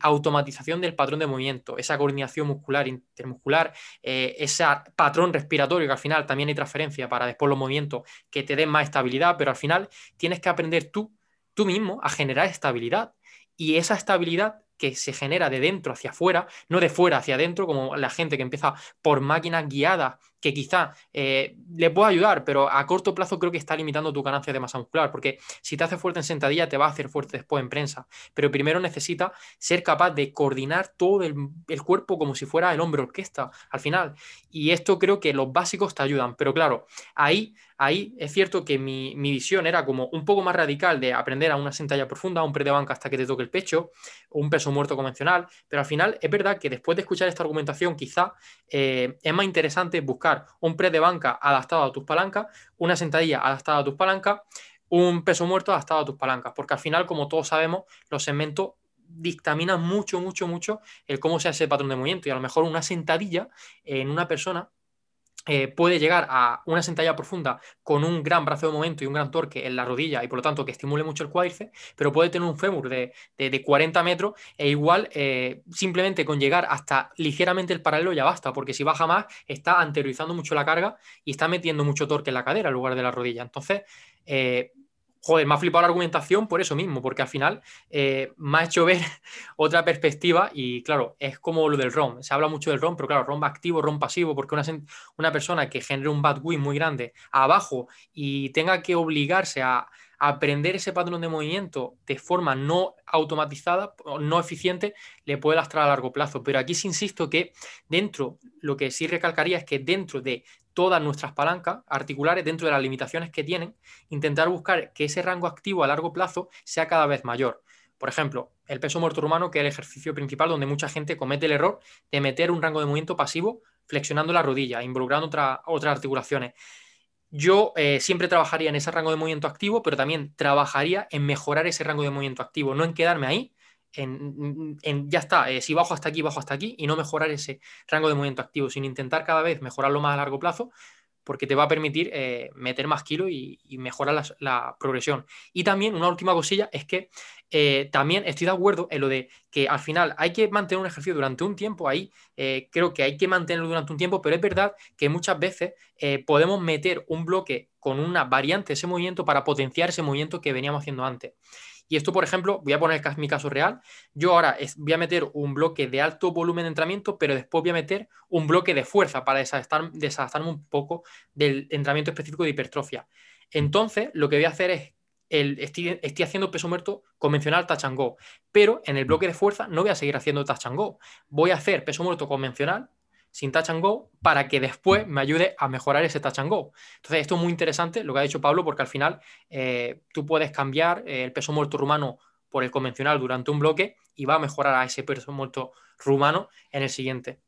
automatización del patrón de movimiento, esa coordinación muscular, intermuscular, eh, ese patrón respiratorio que al final también hay transferencia para después los movimientos que te den más estabilidad, pero al final tienes que aprender tú, tú mismo a generar estabilidad. Y esa estabilidad que se genera de dentro hacia afuera, no de fuera hacia adentro, como la gente que empieza por máquinas guiadas, que quizá eh, le pueda ayudar, pero a corto plazo creo que está limitando tu ganancia de masa muscular, porque si te hace fuerte en sentadilla, te va a hacer fuerte después en prensa, pero primero necesita ser capaz de coordinar todo el, cuerpo como si fuera el hombre orquesta al final. Y esto creo que los básicos te ayudan, pero claro, ahí ahí es cierto que mi, visión era como un poco más radical de aprender a una sentalla profunda, un pre de banca hasta que te toque el pecho, un peso muerto convencional, pero al final es verdad que después de escuchar esta argumentación quizá eh, es más interesante buscar un pre de banca adaptado a tus palancas, una sentadilla adaptada a tus palancas, un peso muerto adaptado a tus palancas, porque al final, como todos sabemos, los segmentos dictaminan mucho, mucho, mucho el cómo se hace el patrón de movimiento y a lo mejor una sentadilla en una persona eh, puede llegar a una sentadilla profunda con un gran brazo de momento y un gran torque en la rodilla y por lo tanto que estimule mucho el cuádriceps, pero puede tener un fémur de, 40 metros e igual eh, simplemente con llegar hasta ligeramente el paralelo ya basta, porque si baja más está anteriorizando mucho la carga y está metiendo mucho torque en la cadera en lugar de la rodilla. Entonces, eh, joder, me ha flipado la argumentación por eso mismo, porque al final eh, me ha hecho ver [LAUGHS] otra perspectiva y claro, es como lo del ROM. Se habla mucho del ROM, pero claro, ROM activo, ROM pasivo, porque una, una persona que genere un bad win muy grande abajo y tenga que obligarse a, aprender ese patrón de movimiento de forma no automatizada, no eficiente, le puede lastrar a largo plazo. Pero aquí sí insisto que dentro, lo que sí recalcaría es que dentro de todas nuestras palancas articulares dentro de las limitaciones que tienen, intentar buscar que ese rango activo a largo plazo sea cada vez mayor. Por ejemplo, el peso muerto humano, que es el ejercicio principal donde mucha gente comete el error de meter un rango de movimiento pasivo flexionando la rodilla, involucrando otras articulaciones. Yo eh, siempre trabajaría en ese rango de movimiento activo, pero también trabajaría en mejorar ese rango de movimiento activo, no en quedarme ahí, en, ya está, eh, si bajo hasta aquí, bajo hasta aquí, y no mejorar ese rango de movimiento activo, sino intentar cada vez mejorarlo más a largo plazo, porque te va a permitir eh, meter más kilos y, mejorar la, progresión. Y también una última cosilla es que eh, también estoy de acuerdo en lo de que al final hay que mantener un ejercicio durante un tiempo ahí, eh, creo que hay que mantenerlo durante un tiempo, pero es verdad que muchas veces eh, podemos meter un bloque con una variante de ese movimiento para potenciar ese movimiento que veníamos haciendo antes. Y esto, por ejemplo, voy a poner mi caso real. Yo ahora voy a meter un bloque de alto volumen de entrenamiento, pero después voy a meter un bloque de fuerza para desadaptarme un poco del entrenamiento específico de hipertrofia. Entonces, lo que voy a hacer es el, estoy, haciendo peso muerto convencional go, pero en el bloque de fuerza no voy a seguir haciendo go. Voy a hacer peso muerto convencional sin go para que después me ayude a mejorar ese go. Entonces, esto es muy interesante lo que ha dicho Pablo, porque al final eh, tú puedes cambiar eh, el peso muerto rumano por el convencional durante un bloque y va a mejorar a ese peso muerto rumano en el siguiente.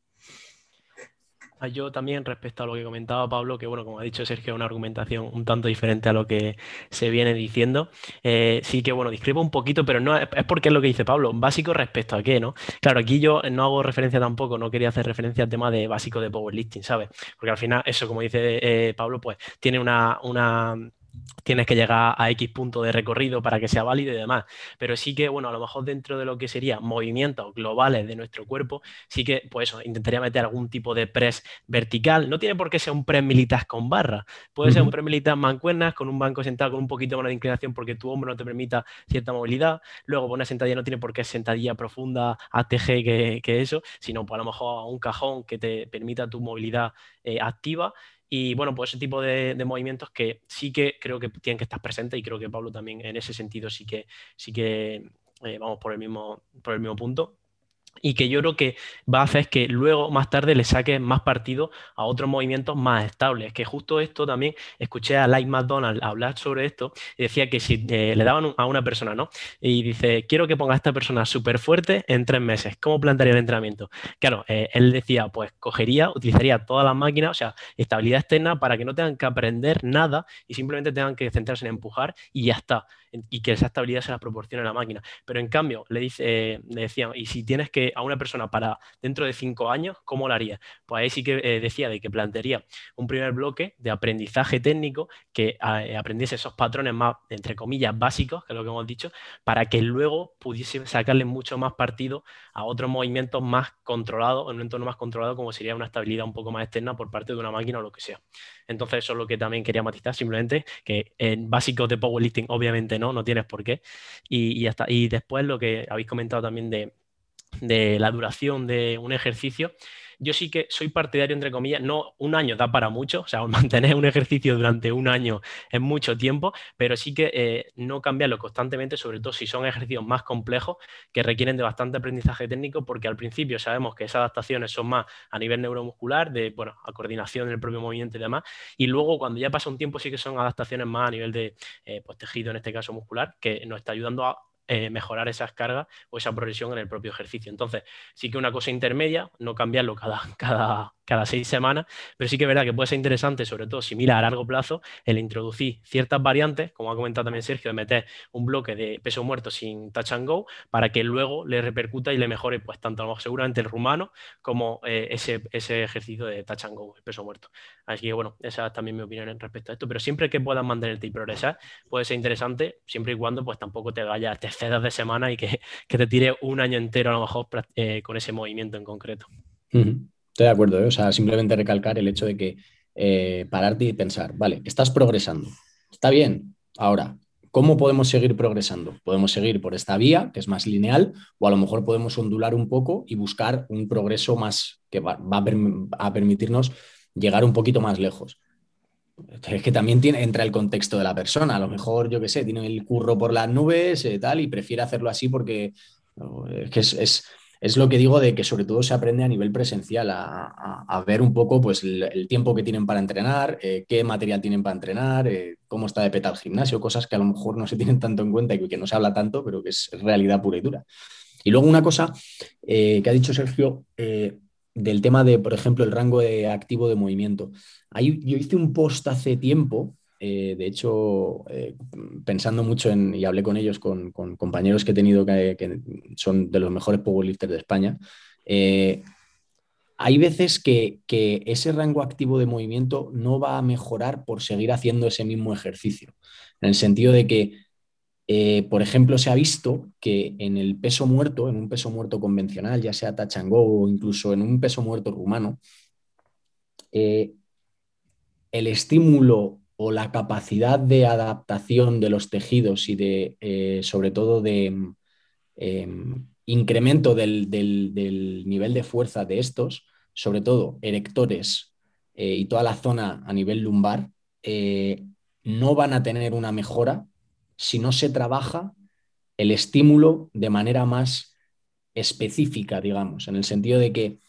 Yo también respecto a lo que comentaba Pablo, que bueno, como ha dicho Sergio, una argumentación un tanto diferente a lo que se viene diciendo. Eh, sí que bueno, discrepo un poquito, pero no es, porque es lo que dice Pablo. Básico respecto a qué, ¿no? Claro, aquí yo no hago referencia tampoco, no quería hacer referencia al tema de básico de powerlifting, ¿sabes? Porque al final, eso, como dice eh, Pablo, pues tiene una, una tienes que llegar a X punto de recorrido para que sea válido y demás. Pero sí que, bueno, a lo mejor dentro de lo que sería movimientos globales de nuestro cuerpo, sí que, pues eso, intentaría meter algún tipo de press vertical. No tiene por qué ser un press militar con barra. Puede ser un press militar mancuernas, con un banco sentado con un poquito más de inclinación porque tu hombro no te permita cierta movilidad. Luego, una sentadilla no tiene por qué ser sentadilla profunda, ATG, que, que eso, sino pues, a lo mejor un cajón que te permita tu movilidad eh, activa y bueno, pues ese tipo de, movimientos que sí que creo que tienen que estar presentes y creo que Pablo también en ese sentido sí que, sí que eh, vamos por el, mismo, por el mismo punto y que yo creo que va a hacer que luego más tarde le saque más partido a otros movimientos más estables. Que justo esto también escuché a Light McDonald hablar sobre esto y decía que si eh, le daban a una persona, ¿no? Y dice, quiero que ponga a esta persona súper fuerte en tres meses, ¿cómo plantearía el entrenamiento? Claro, eh, él decía, pues cogería, utilizaría todas las máquinas, o sea, estabilidad externa para que no tengan que aprender nada y simplemente tengan que centrarse en empujar y ya está y que esa estabilidad se la proporcione la máquina. Pero en cambio, le, dice, le decían, y si tienes que a una persona para dentro de cinco años, ¿cómo lo haría? Pues ahí sí que eh, decía de que plantearía un primer bloque de aprendizaje técnico que eh, aprendiese esos patrones más, entre comillas, básicos, que es lo que hemos dicho, para que luego pudiese sacarle mucho más partido a otros movimientos más controlados, en un entorno más controlado, como sería una estabilidad un poco más externa por parte de una máquina o lo que sea. Entonces, eso es lo que también quería matizar, simplemente que en básicos de powerlifting, obviamente no, no tienes por qué. Y, y, hasta, y después lo que habéis comentado también de, de la duración de un ejercicio, yo sí que soy partidario, entre comillas, no un año da para mucho, o sea, [LAUGHS] mantener un ejercicio durante un año es mucho tiempo, pero sí que eh, no cambiarlo constantemente, sobre todo si son ejercicios más complejos que requieren de bastante aprendizaje técnico, porque al principio sabemos que esas adaptaciones son más a nivel neuromuscular, de, bueno, a coordinación del propio movimiento y demás, y luego cuando ya pasa un tiempo sí que son adaptaciones más a nivel de eh, pues, tejido, en este caso muscular, que nos está ayudando a eh, mejorar esas cargas o esa progresión en el propio ejercicio. Entonces, sí que una cosa intermedia, no cambiarlo cada, [LAUGHS] cada, cada seis semanas, pero sí que es verdad que puede ser interesante, sobre todo si mira a largo plazo, el introducir ciertas variantes, como ha comentado también Sergio, de meter un bloque de peso muerto sin touch and go, para que luego le repercuta y le mejore, pues tanto seguramente el rumano como eh, ese, ese, ejercicio de touch and go, el peso muerto. Así que bueno, esa es también mi opinión respecto a esto, pero siempre que puedas mantenerte y progresar, puede ser interesante, siempre y cuando pues tampoco te vayas, te cedas de semana y que, te tire un año entero a lo mejor eh, con ese movimiento en concreto.
Estoy de acuerdo, ¿eh? o sea, simplemente recalcar el hecho de que eh, pararte y pensar, vale, estás progresando, está bien, ahora, ¿cómo podemos seguir progresando? Podemos seguir por esta vía, que es más lineal, o a lo mejor podemos ondular un poco y buscar un progreso más que va, a, permitirnos llegar un poquito más lejos. Es que también tiene, entra el contexto de la persona. A lo mejor, yo qué sé, tiene el curro por las nubes eh, tal, y prefiere hacerlo así porque es que es, es lo que digo de que sobre todo se aprende a nivel presencial, a, ver un poco pues, el, tiempo que tienen para entrenar, eh, qué material tienen para entrenar, eh, cómo está de peta el gimnasio, cosas que a lo mejor no se tienen tanto en cuenta y que no se habla tanto, pero que es realidad pura y dura. Y luego una cosa que ha dicho Sergio del tema de, por ejemplo, el rango de activo de movimiento. Ahí, yo hice un post hace tiempo eh, de hecho, eh, pensando mucho en, y hablé con ellos, con, compañeros que he tenido que, son de los mejores powerlifters de España, eh, hay veces que, ese rango activo de movimiento no va a mejorar por seguir haciendo ese mismo ejercicio, en el sentido de que eh, por ejemplo, se ha visto que en el peso muerto, en un peso muerto convencional, ya sea touch o incluso en un peso muerto rumano, eh, el estímulo o la capacidad de adaptación de los tejidos y de, eh, sobre todo, de em, incremento del, nivel de fuerza de estos, sobre todo erectores y toda la zona a nivel lumbar, no van a tener una mejora si no se trabaja el estímulo de manera más específica, digamos, en el sentido de que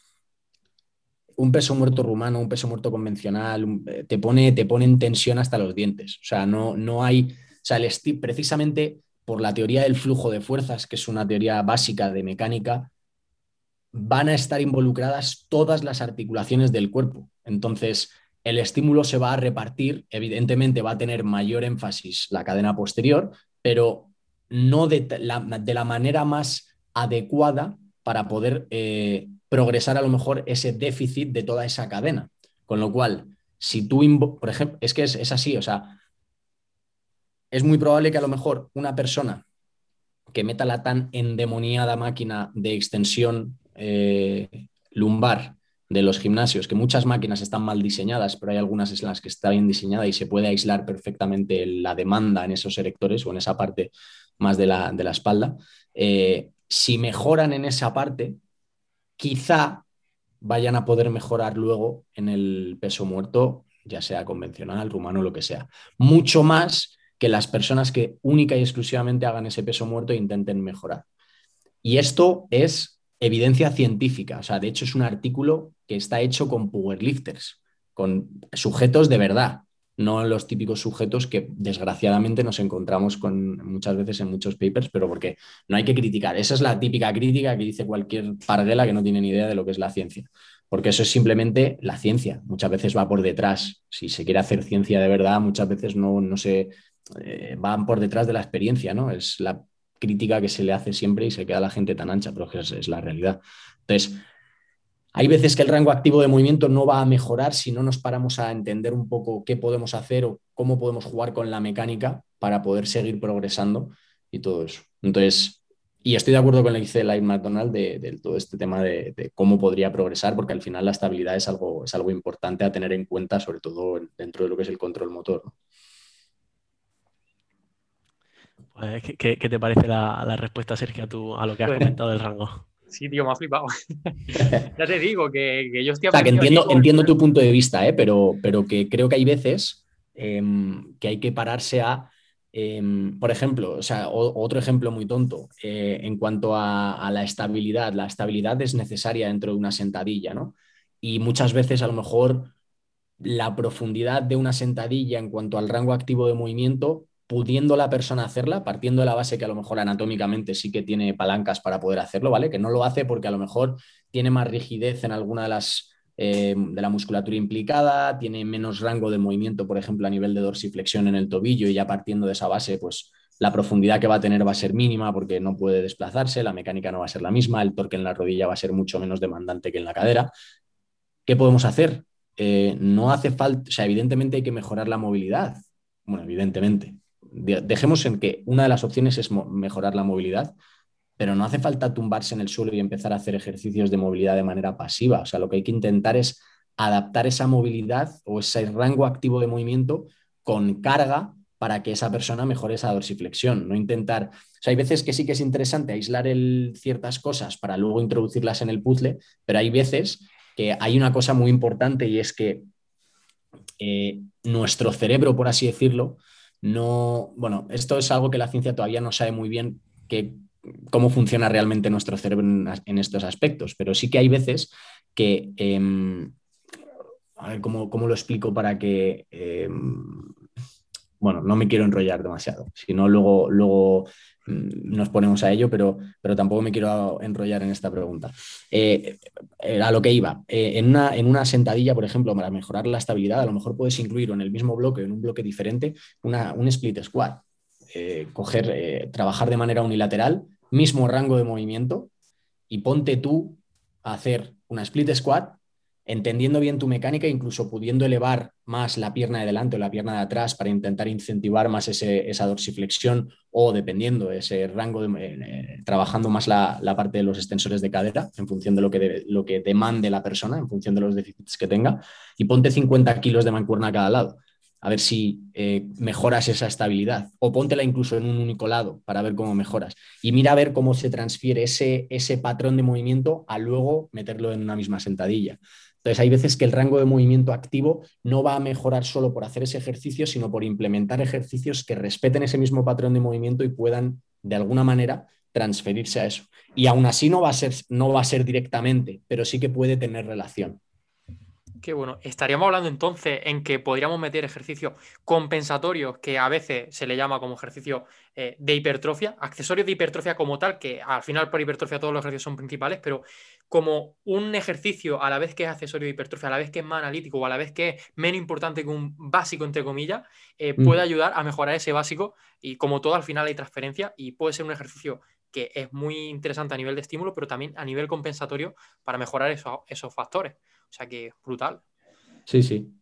un peso muerto rumano, un peso muerto convencional, eh, te, pone, te pone en tensión hasta los dientes. O sea, no, no hay, o sea, precisamente por la teoría del flujo de fuerzas, que es una teoría básica de mecánica, van a estar involucradas todas las articulaciones del cuerpo. Entonces, el estímulo se va a repartir, evidentemente va a tener mayor énfasis la cadena posterior, pero no de la, manera más adecuada para poder eh, progresar a lo mejor ese déficit de toda esa cadena. Con lo cual, si tú, por ejemplo, es que es, así, o sea, es muy probable que a lo mejor una persona que meta la tan endemoniada máquina de extensión eh, lumbar de los gimnasios, que muchas máquinas están mal diseñadas, pero hay algunas en las que está bien diseñada y se puede aislar perfectamente la demanda en esos erectores o en esa parte más de la, de la espalda. Eh, si mejoran en esa parte, quizá vayan a poder mejorar luego en el peso muerto, ya sea convencional, rumano, lo que sea. Mucho más que las personas que única y exclusivamente hagan ese peso muerto e intenten mejorar. Y esto es evidencia científica. O sea, de hecho es un artículo que está hecho con powerlifters, con sujetos de verdad, no los típicos sujetos que desgraciadamente nos encontramos con muchas veces en muchos papers, pero porque no hay que criticar. Esa es la típica crítica que dice cualquier parguela que no tiene ni idea de lo que es la ciencia. Porque eso es simplemente la ciencia. Muchas veces va por detrás. Si se quiere hacer ciencia de verdad, muchas veces no, no se eh, van por detrás de la experiencia, ¿no? Es la crítica que se le hace siempre y se queda la gente tan ancha, pero es, es la realidad. Entonces, hay veces que el rango activo de movimiento no va a mejorar si no nos paramos a entender un poco qué podemos hacer o cómo podemos jugar con la mecánica para poder seguir progresando y todo eso. Entonces, y estoy de acuerdo con lo que dice Light McDonald de, todo este tema de, cómo podría progresar, porque al final la estabilidad es algo, es algo importante a tener en cuenta, sobre todo dentro de lo que es el control motor.
Pues, ¿qué, te parece la, respuesta, Sergio, a, tu, a lo que has pues, comentado del rango?
Sí, tío, me ha flipado. [LAUGHS] [LAUGHS] ya te digo que, yo estoy...
O sea, que entiendo, entiendo tu punto de vista, ¿eh? pero, pero que creo que hay veces em, que hay que pararse a... Em, por ejemplo, o sea, otro ejemplo muy tonto, eh, en cuanto a, a, la estabilidad, la estabilidad es necesaria dentro de una sentadilla, ¿no? Y muchas veces a lo mejor la profundidad de una sentadilla en cuanto al rango activo de movimiento pudiendo la persona hacerla, partiendo de la base que a lo mejor anatómicamente sí que tiene palancas para poder hacerlo, ¿vale? Que no lo hace porque a lo mejor tiene más rigidez en alguna de las eh, de la musculatura implicada, tiene menos rango de movimiento, por ejemplo, a nivel de dorsiflexión en el tobillo y ya partiendo de esa base, pues la profundidad que va a tener va a ser mínima porque no puede desplazarse, la mecánica no va a ser la misma, el torque en la rodilla va a ser mucho menos demandante que en la cadera. ¿Qué podemos hacer? Eh, no hace falta, o sea, evidentemente hay que mejorar la movilidad. Bueno, evidentemente, dejemos en que una de las opciones es mejorar la movilidad, pero no hace falta tumbarse en el suelo y empezar a hacer ejercicios de movilidad de manera pasiva. O sea, lo que hay que intentar es adaptar esa movilidad o ese rango activo de movimiento con carga para que esa persona mejore esa dorsiflexión. No intentar. O sea, hay veces que sí que es interesante aislar ciertas cosas para luego introducirlas en el puzzle, pero hay veces que hay una cosa muy importante y es que eh, nuestro cerebro, por así decirlo, no, bueno, esto es algo que la ciencia todavía no sabe muy bien cómo funciona realmente nuestro cerebro en, estos aspectos, pero sí que hay veces que, em, a ver cómo, lo explico para que, em, bueno, no me quiero enrollar demasiado, si no luego, luego Mm, nos ponemos a ello, pero, pero tampoco me quiero enrollar en esta pregunta. Eh, eh, a lo que iba, eh, en, una, en una sentadilla, por ejemplo, para mejorar la estabilidad, a lo mejor puedes incluir en el mismo bloque, en un bloque diferente, una, un split squat. coger, trabajar de manera unilateral, mismo rango de movimiento, y ponte tú a hacer una split squat entendiendo bien tu mecánica, incluso pudiendo elevar más la pierna de delante o la pierna de atrás para intentar incentivar más esa dorsiflexión o dependiendo ese rango, de, eh, trabajando más la, parte de los extensores de cadera en función de lo que, lo que demande la persona, en función de los déficits que tenga, y ponte 50 kilos de mancuerna a cada lado a ver si eh, mejoras esa estabilidad o póntela incluso en un único lado para ver cómo mejoras y mira a ver cómo se transfiere ese, ese patrón de movimiento a luego meterlo en una misma sentadilla. Entonces, hay veces que el rango de movimiento activo no va a mejorar solo por hacer ese ejercicio, sino por implementar ejercicios que respeten ese mismo patrón de movimiento y puedan, de alguna manera, transferirse a eso. Y aún así no va a ser, no va a ser directamente, pero sí que puede tener relación.
Qué bueno. Estaríamos hablando entonces en que podríamos meter ejercicios compensatorios, que a veces se le llama como ejercicio eh, de hipertrofia, accesorios de hipertrofia como tal, que al final por hipertrofia todos los ejercicios son principales, pero como un ejercicio a la vez que es accesorio de hipertrofia, a la vez que es más analítico o a la vez que es menos importante que un básico, entre comillas, eh, mm. puede ayudar a mejorar ese básico y como todo al final hay transferencia y puede ser un ejercicio que es muy interesante a nivel de estímulo, pero también a nivel compensatorio para mejorar esos factores. O sea que brutal.
Sí, sí.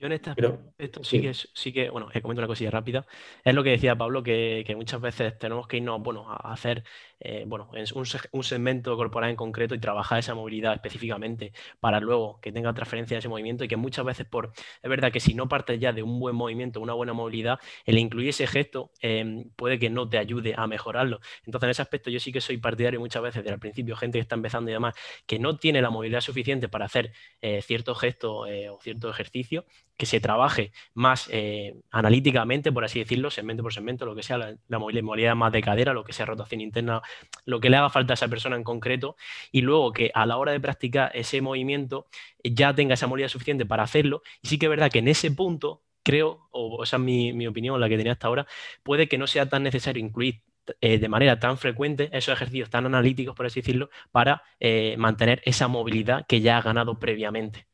Yo en este esto sí, que, sí que, bueno, he comento una cosilla rápida. Es lo que decía Pablo, que, muchas veces tenemos que irnos, bueno, a hacer, eh, bueno, un, un, segmento corporal en concreto y trabajar esa movilidad específicamente para luego que tenga transferencia de ese movimiento y que muchas veces por, es verdad que si no partes ya de un buen movimiento, una buena movilidad, el incluir ese gesto em, puede que no te ayude a mejorarlo. Entonces, en ese aspecto yo sí que soy partidario muchas veces, desde el principio, gente que está empezando y demás, que no tiene la movilidad suficiente para hacer eh, cierto gesto eh, o cierto ejercicio que se trabaje más eh, analíticamente, por así decirlo, segmento por segmento, lo que sea, la, movilidad más de cadera, lo que sea rotación interna, lo que le haga falta a esa persona en concreto, y luego que a la hora de practicar ese movimiento ya tenga esa movilidad suficiente para hacerlo. Y sí que es verdad que en ese punto, creo, o esa es mi, opinión, la que tenía hasta ahora, puede que no sea tan necesario incluir eh, de manera tan frecuente esos ejercicios tan analíticos, por así decirlo, para eh, mantener esa movilidad que ya ha ganado previamente.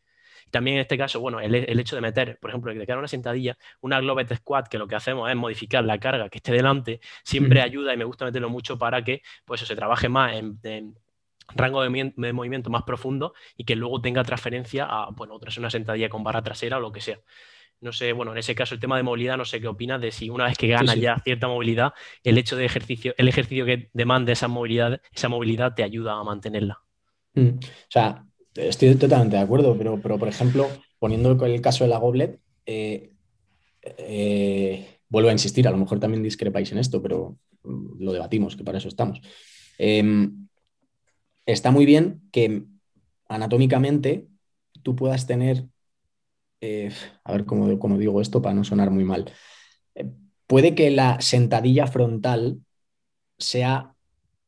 También en este caso, bueno, el, hecho de meter, por ejemplo, de crear una sentadilla, una globet squat, que lo que hacemos es modificar la carga que esté delante, siempre ayuda y me gusta meterlo mucho para que pues, se trabaje más en, rango de, movimiento más profundo y que luego tenga transferencia a, bueno, otras una sentadilla con barra trasera o lo que sea. No sé, bueno, en ese caso el tema de movilidad, no sé qué opinas de si una vez que gana ya cierta movilidad, el hecho de ejercicio, el ejercicio que demande esa movilidad, esa movilidad te ayuda a mantenerla.
Mm. O sea, Estoy totalmente de acuerdo, pero, pero por ejemplo, poniendo el caso de la goblet, eh, eh, vuelvo a insistir, a lo mejor también discrepáis en esto, pero mm, lo debatimos, que para eso estamos. Em, está muy bien que anatómicamente tú puedas tener, eh, a ver cómo, cómo, digo esto para no sonar muy mal, puede que la sentadilla frontal sea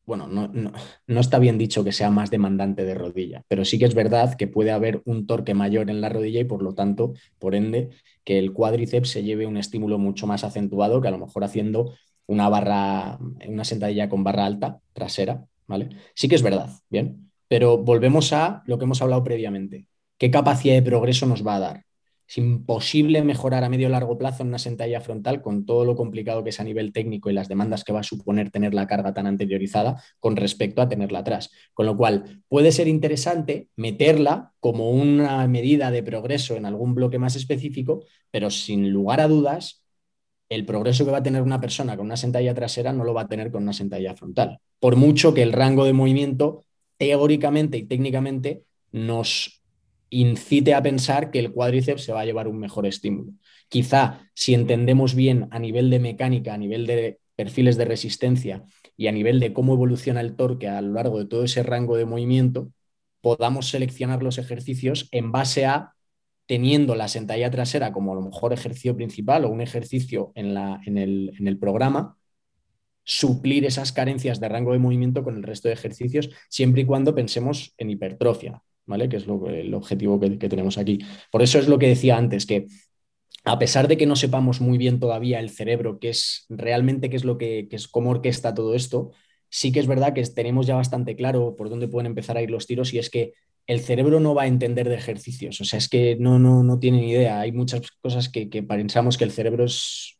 bueno, no, está bien dicho que sea más demandante de rodilla, pero sí que es verdad que puede haber un torque mayor en la rodilla y por lo tanto, por ende, que el cuádriceps se lleve un estímulo mucho más acentuado que a lo mejor haciendo una barra, una sentadilla con barra alta trasera, ¿vale? Sí que es verdad, bien, pero volvemos a lo que hemos hablado previamente. ¿Qué capacidad de progreso nos va a dar? Es imposible mejorar a medio largo plazo en una sentadilla frontal con todo lo complicado que es a nivel técnico y las demandas que va a suponer tener la carga tan anteriorizada con respecto a tenerla atrás. Con lo cual, puede ser interesante meterla como una medida de progreso en algún bloque más específico, pero sin lugar a dudas, el progreso que va a tener una persona con una sentadilla trasera no lo va a tener con una sentadilla frontal. Por mucho que el rango de movimiento teóricamente y técnicamente nos incite a pensar que el cuádriceps se va a llevar un mejor estímulo. Quizá si entendemos bien a nivel de mecánica, a nivel de perfiles de resistencia y a nivel de cómo evoluciona el torque a lo largo de todo ese rango de movimiento, podamos seleccionar los ejercicios en base a teniendo la sentadilla trasera como a lo mejor ejercicio principal o un ejercicio en, la, en, el, en el programa, suplir esas carencias de rango de movimiento con el resto de ejercicios, siempre y cuando pensemos en hipertrofia. ¿Vale? Que es lo, el objetivo que, tenemos aquí. Por eso es lo que decía antes, que a pesar de que no sepamos muy bien todavía el cerebro, qué es realmente qué es lo que, es cómo orquesta todo esto, sí que es verdad que tenemos ya bastante claro por dónde pueden empezar a ir los tiros y es que el cerebro no va a entender de ejercicios, o sea, es que no, no, no tiene ni idea. Hay muchas cosas que, que pensamos que el cerebro es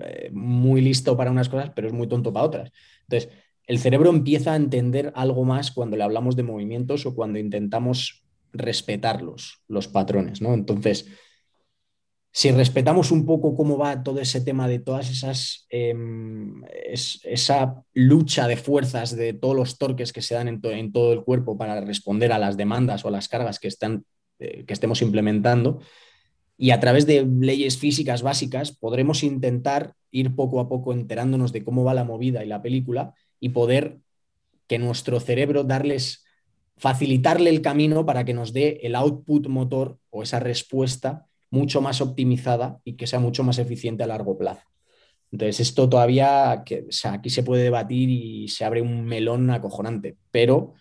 eh, muy listo para unas cosas, pero es muy tonto para otras. Entonces, el cerebro empieza a entender algo más cuando le hablamos de movimientos o cuando intentamos respetarlos, los patrones, ¿no? Entonces, si respetamos un poco cómo va todo ese tema de todas esas, em, esa lucha de fuerzas, de todos los torques que se dan en, todo el cuerpo para responder a las demandas o a las cargas que, están, eh, que estemos implementando, y a través de leyes físicas básicas podremos intentar ir poco a poco enterándonos de cómo va la movida y la película y poder que nuestro cerebro darles, facilitarle el camino para que nos dé el output motor o esa respuesta mucho más optimizada y que sea mucho más eficiente a largo plazo. Entonces, esto todavía, que, aquí se puede debatir y se abre un melón acojonante, pero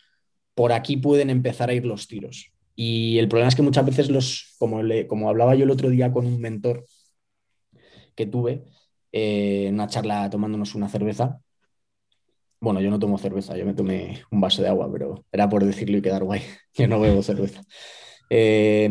por aquí pueden empezar a ir los tiros. Y el problema es que muchas veces los, como, como hablaba yo el otro día con un mentor que tuve, eh, en una charla tomándonos una cerveza, bueno, yo no tomo cerveza, yo me tomé un vaso de agua, pero era por decirlo y quedar guay. [LAUGHS] Yo no bebo cerveza. Eh,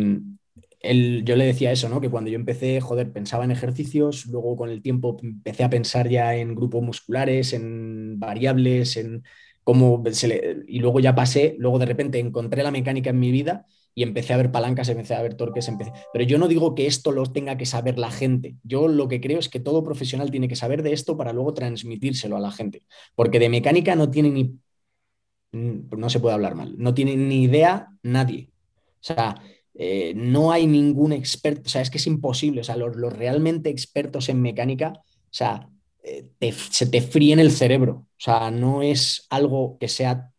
yo le decía eso, ¿no? Que cuando yo empecé, joder, pensaba en ejercicios, luego con el tiempo empecé a pensar ya en grupos musculares, en variables, en cómo se y luego ya pasé, luego de repente encontré la mecánica en mi vida y empecé a ver palancas, empecé a ver torques, empecé. Pero yo no digo que esto lo tenga que saber la gente. Yo lo que creo es que todo profesional tiene que saber de esto para luego transmitírselo a la gente. Porque de mecánica no tiene ni. No se puede hablar mal. No tiene ni idea nadie. O sea, eh, no hay ningún experto. O sea, es que es imposible. O sea, los, realmente expertos en mecánica, o sea, eh, se te fríen el cerebro. O sea, no es algo que sea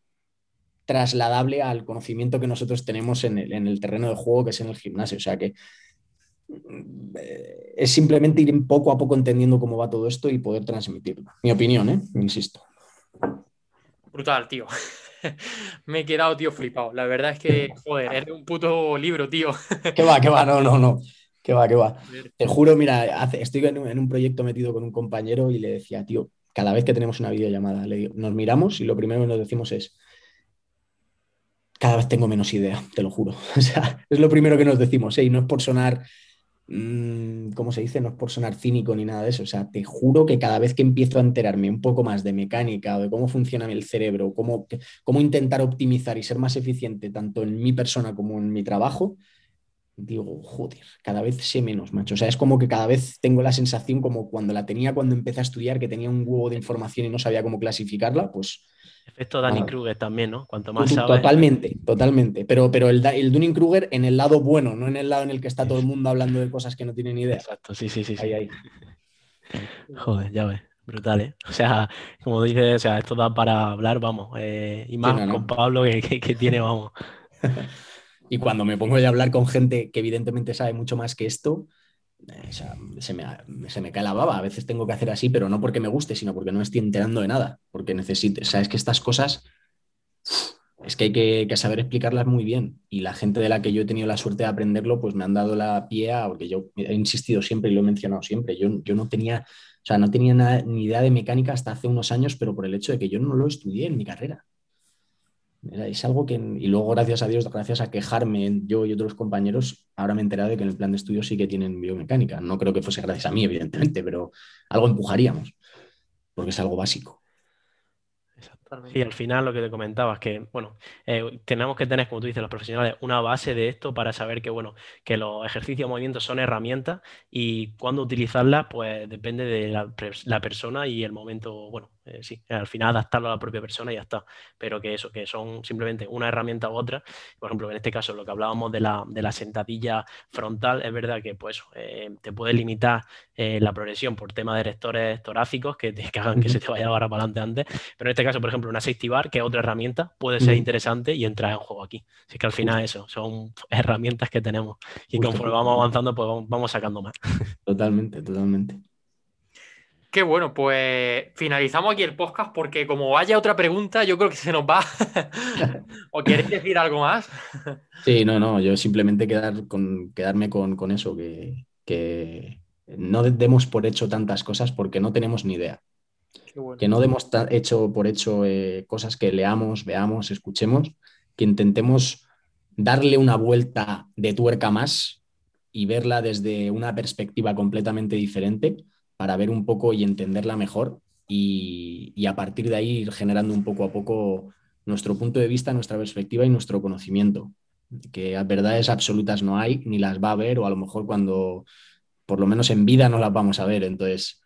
trasladable al conocimiento que nosotros tenemos en el, terreno de juego, que es en el gimnasio. O sea que mm, es simplemente ir poco a poco entendiendo cómo va todo esto y poder transmitirlo. Mi opinión, ¿eh? Insisto.
Brutal, tío. [LAUGHS] Me he quedado, tío, flipado. La verdad es que, [LAUGHS] joder, es un puto libro, tío.
¿Qué va, qué va? No, no, no. ¿Qué va, qué va? Te juro, mira, estoy en un proyecto metido con un compañero y le decía, tío, cada vez que tenemos una videollamada, le digo, nos miramos y lo primero que nos decimos es, cada vez tengo menos idea, te lo juro. [LAUGHS] O sea, es lo primero que nos decimos, ¿eh? y no es por sonar, mm, ¿cómo se dice? No es por sonar cínico ni nada de eso. O sea, te juro que cada vez que empiezo a enterarme un poco más de mecánica o de cómo funciona el cerebro, cómo, cómo intentar optimizar y ser más eficiente tanto en mi persona como en mi trabajo, digo, joder, cada vez sé menos, macho. O sea, es como que cada vez tengo la sensación como cuando la tenía cuando empecé a estudiar, que tenía un huevo de información y no sabía cómo clasificarla, pues
Efecto Dunning-Kruger también, ¿no? Cuanto más
sabes... Totalmente, totalmente. Pero, pero el, el Dunning-Kruger en el lado bueno, no en el lado en el que está todo el mundo hablando de cosas que no tienen idea.
Exacto, sí, sí, sí. Ahí, Joder, ya ves. Brutal, ¿eh? O sea, como dices, o sea, esto da para hablar, vamos. Eh, y más con Pablo que, que tiene, vamos. [LAUGHS]
y cuando me pongo a hablar con gente que evidentemente sabe mucho más que esto, se, me, cae la baba. A veces tengo que hacer así, pero no porque me guste, sino porque no estoy enterando de nada. Porque necesito, sabes que estas cosas es que hay que, saber explicarlas muy bien. Y la gente de la que yo he tenido la suerte de aprenderlo, pues me han dado la pie porque yo he insistido siempre y lo he mencionado siempre. Yo, yo no tenía, o sea, no tenía ni idea de mecánica hasta hace unos años, pero por el hecho de que yo no lo estudié en mi carrera. Es algo que, y luego gracias a Dios, gracias a quejarme yo y otros compañeros, ahora me he enterado de que en el plan de estudio sí que tienen biomecánica. No creo que fuese gracias a mí, evidentemente, pero algo empujaríamos, porque es algo básico.
Y al final lo que te comentaba es que, bueno, eh, tenemos que tener, como tú dices, los profesionales, una base de esto para saber que, bueno, que los ejercicios de movimiento son herramientas y cuándo utilizarlas, pues depende de la, la persona y el momento, bueno, eh, sí, al final adaptarlo a la propia persona y ya está. Pero que eso, que son simplemente una herramienta u otra. Por ejemplo, en este caso, lo que hablábamos de la, de la sentadilla frontal, es verdad que pues eh, te puede limitar eh, la progresión por tema de erectores torácicos que, te, hagan que se te vaya ahora para adelante antes. Pero en este caso, por ejemplo, una safety bar, que es otra herramienta, puede ser interesante y entrar en juego aquí. Así que al final eso, son herramientas que tenemos. Y conforme vamos avanzando, pues vamos sacando más.
Totalmente, totalmente.
Qué bueno, pues finalizamos aquí el podcast porque como haya otra pregunta, yo creo que se nos va. [LAUGHS] ¿O queréis decir algo más?
sí, no, no, yo simplemente quedar con, quedarme con, eso, que, no demos por hecho tantas cosas porque no tenemos ni idea. Que no demos hecho por hecho eh, cosas que leamos, veamos, escuchemos, que intentemos darle una vuelta de tuerca más y verla desde una perspectiva completamente diferente para ver un poco y entenderla mejor y, a partir de ahí ir generando un poco a poco nuestro punto de vista, nuestra perspectiva y nuestro conocimiento. que verdades absolutas no hay, ni las va a haber, o a lo mejor cuando, por lo menos en vida, no las vamos a ver. Entonces,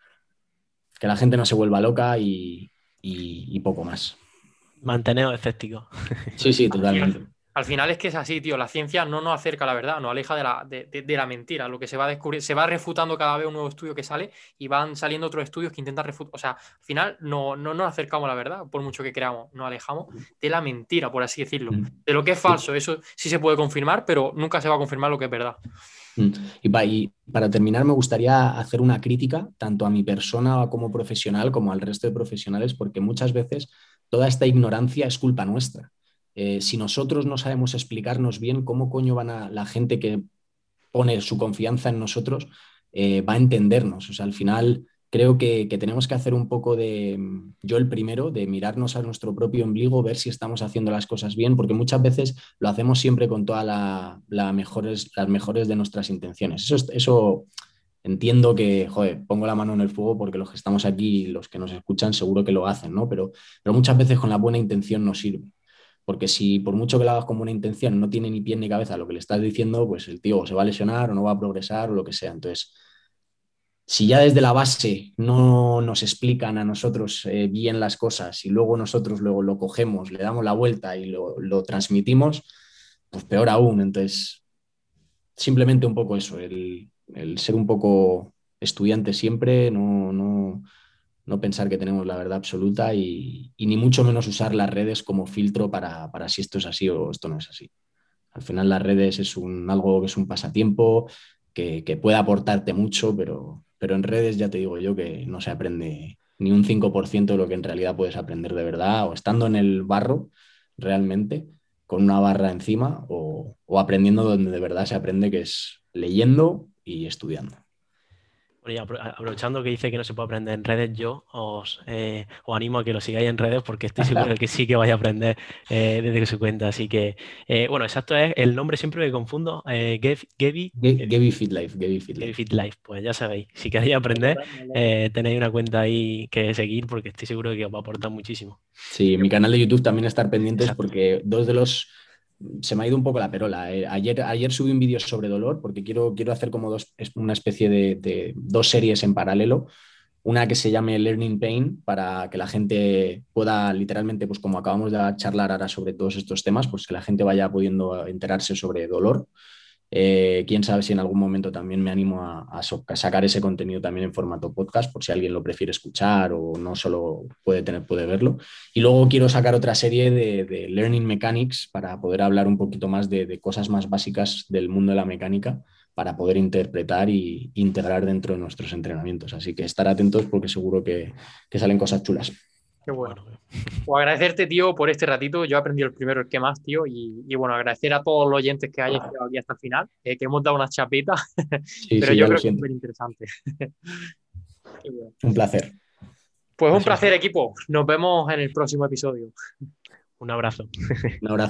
que la gente no se vuelva loca y, y poco más.
Manteneos escépticos.
Sí, sí, totalmente.
Al final es que es así, tío. La ciencia no nos acerca a la verdad, nos aleja de la, de, la mentira. Lo que se va a descubrir, se va refutando cada vez un nuevo estudio que sale y van saliendo otros estudios que intentan refutar. O sea, al final no, no nos acercamos a la verdad, por mucho que creamos, nos alejamos de la mentira, por así decirlo. Mm. De lo que es falso, eso sí se puede confirmar, pero nunca se va a confirmar lo que es verdad.
Mm. Y para, terminar, me gustaría hacer una crítica tanto a mi persona como profesional como al resto de profesionales, porque muchas veces toda esta ignorancia es culpa nuestra. Eh, si nosotros no sabemos explicarnos bien, ¿cómo coño van a la gente que pone su confianza en nosotros eh, va a entendernos? O sea, al final creo que, tenemos que hacer un poco de, yo el primero, de mirarnos a nuestro propio ombligo, ver si estamos haciendo las cosas bien, porque muchas veces lo hacemos siempre con todas la, mejores, las mejores de nuestras intenciones. Eso, eso entiendo que, joder, pongo la mano en el fuego porque los que estamos aquí, los que nos escuchan, seguro que lo hacen, ¿no? Pero, pero muchas veces con la buena intención no sirve. Porque si por mucho que lo hagas con buena intención no tiene ni pie ni cabeza lo que le estás diciendo, pues el tío se va a lesionar o no va a progresar o lo que sea. Entonces, si ya desde la base no nos explican a nosotros eh, bien las cosas y luego nosotros luego lo cogemos, le damos la vuelta y lo, transmitimos, pues peor aún. Entonces, simplemente un poco eso, el, ser un poco estudiante siempre, no, no, no pensar que tenemos la verdad absoluta y, ni mucho menos usar las redes como filtro para, si esto es así o esto no es así. Al final las redes es un, algo que es un pasatiempo, que, puede aportarte mucho, pero, pero en redes ya te digo yo que no se aprende ni un 5% de lo que en realidad puedes aprender de verdad, o estando en el barro realmente, con una barra encima, o aprendiendo donde de verdad se aprende, que es leyendo y estudiando
aprovechando que dice que no se puede aprender en redes, yo eh, os, animo a que lo sigáis en redes porque estoy seguro que sí que vais a aprender eh, desde que su cuenta. Así que, eh, bueno, exacto es el nombre siempre me confundo. Gevi.
Gevi FitLife.
Fit Life. Pues ya sabéis, si queréis aprender, tenéis una cuenta ahí que seguir porque estoy seguro que os va a aportar muchísimo.
Sí, mi canal de YouTube también estar pendientes porque dos de los se me ha ido un poco la perola. Eh, ayer, ayer subí un vídeo sobre dolor porque quiero, quiero hacer como dos, una especie de, dos series en paralelo. Una que se llame Learning Pain para que la gente pueda literalmente, pues como acabamos de charlar ahora sobre todos estos temas, pues que la gente vaya pudiendo enterarse sobre dolor. Eh, quién sabe si en algún momento también me animo a, sacar ese contenido también en formato podcast, por si alguien lo prefiere escuchar o no solo puede, tener, puede verlo. Y luego quiero sacar otra serie de, Learning Mechanics para poder hablar un poquito más de, cosas más básicas del mundo de la mecánica para poder interpretar y integrar dentro de nuestros entrenamientos. Así que estar atentos porque seguro que salen cosas chulas
bueno. Pues agradecerte, tío, por este ratito. Yo he aprendido el primero, el que más, tío. Y, bueno, agradecer a todos los oyentes que hayan llegado aquí hasta el final, eh, que hemos dado unas chapitas. [LAUGHS] pero yo creo que es súper interesante. [LAUGHS]
Un placer.
Pues un placer, equipo. Nos vemos en el próximo episodio.
Un abrazo. [LAUGHS]
Un abrazo.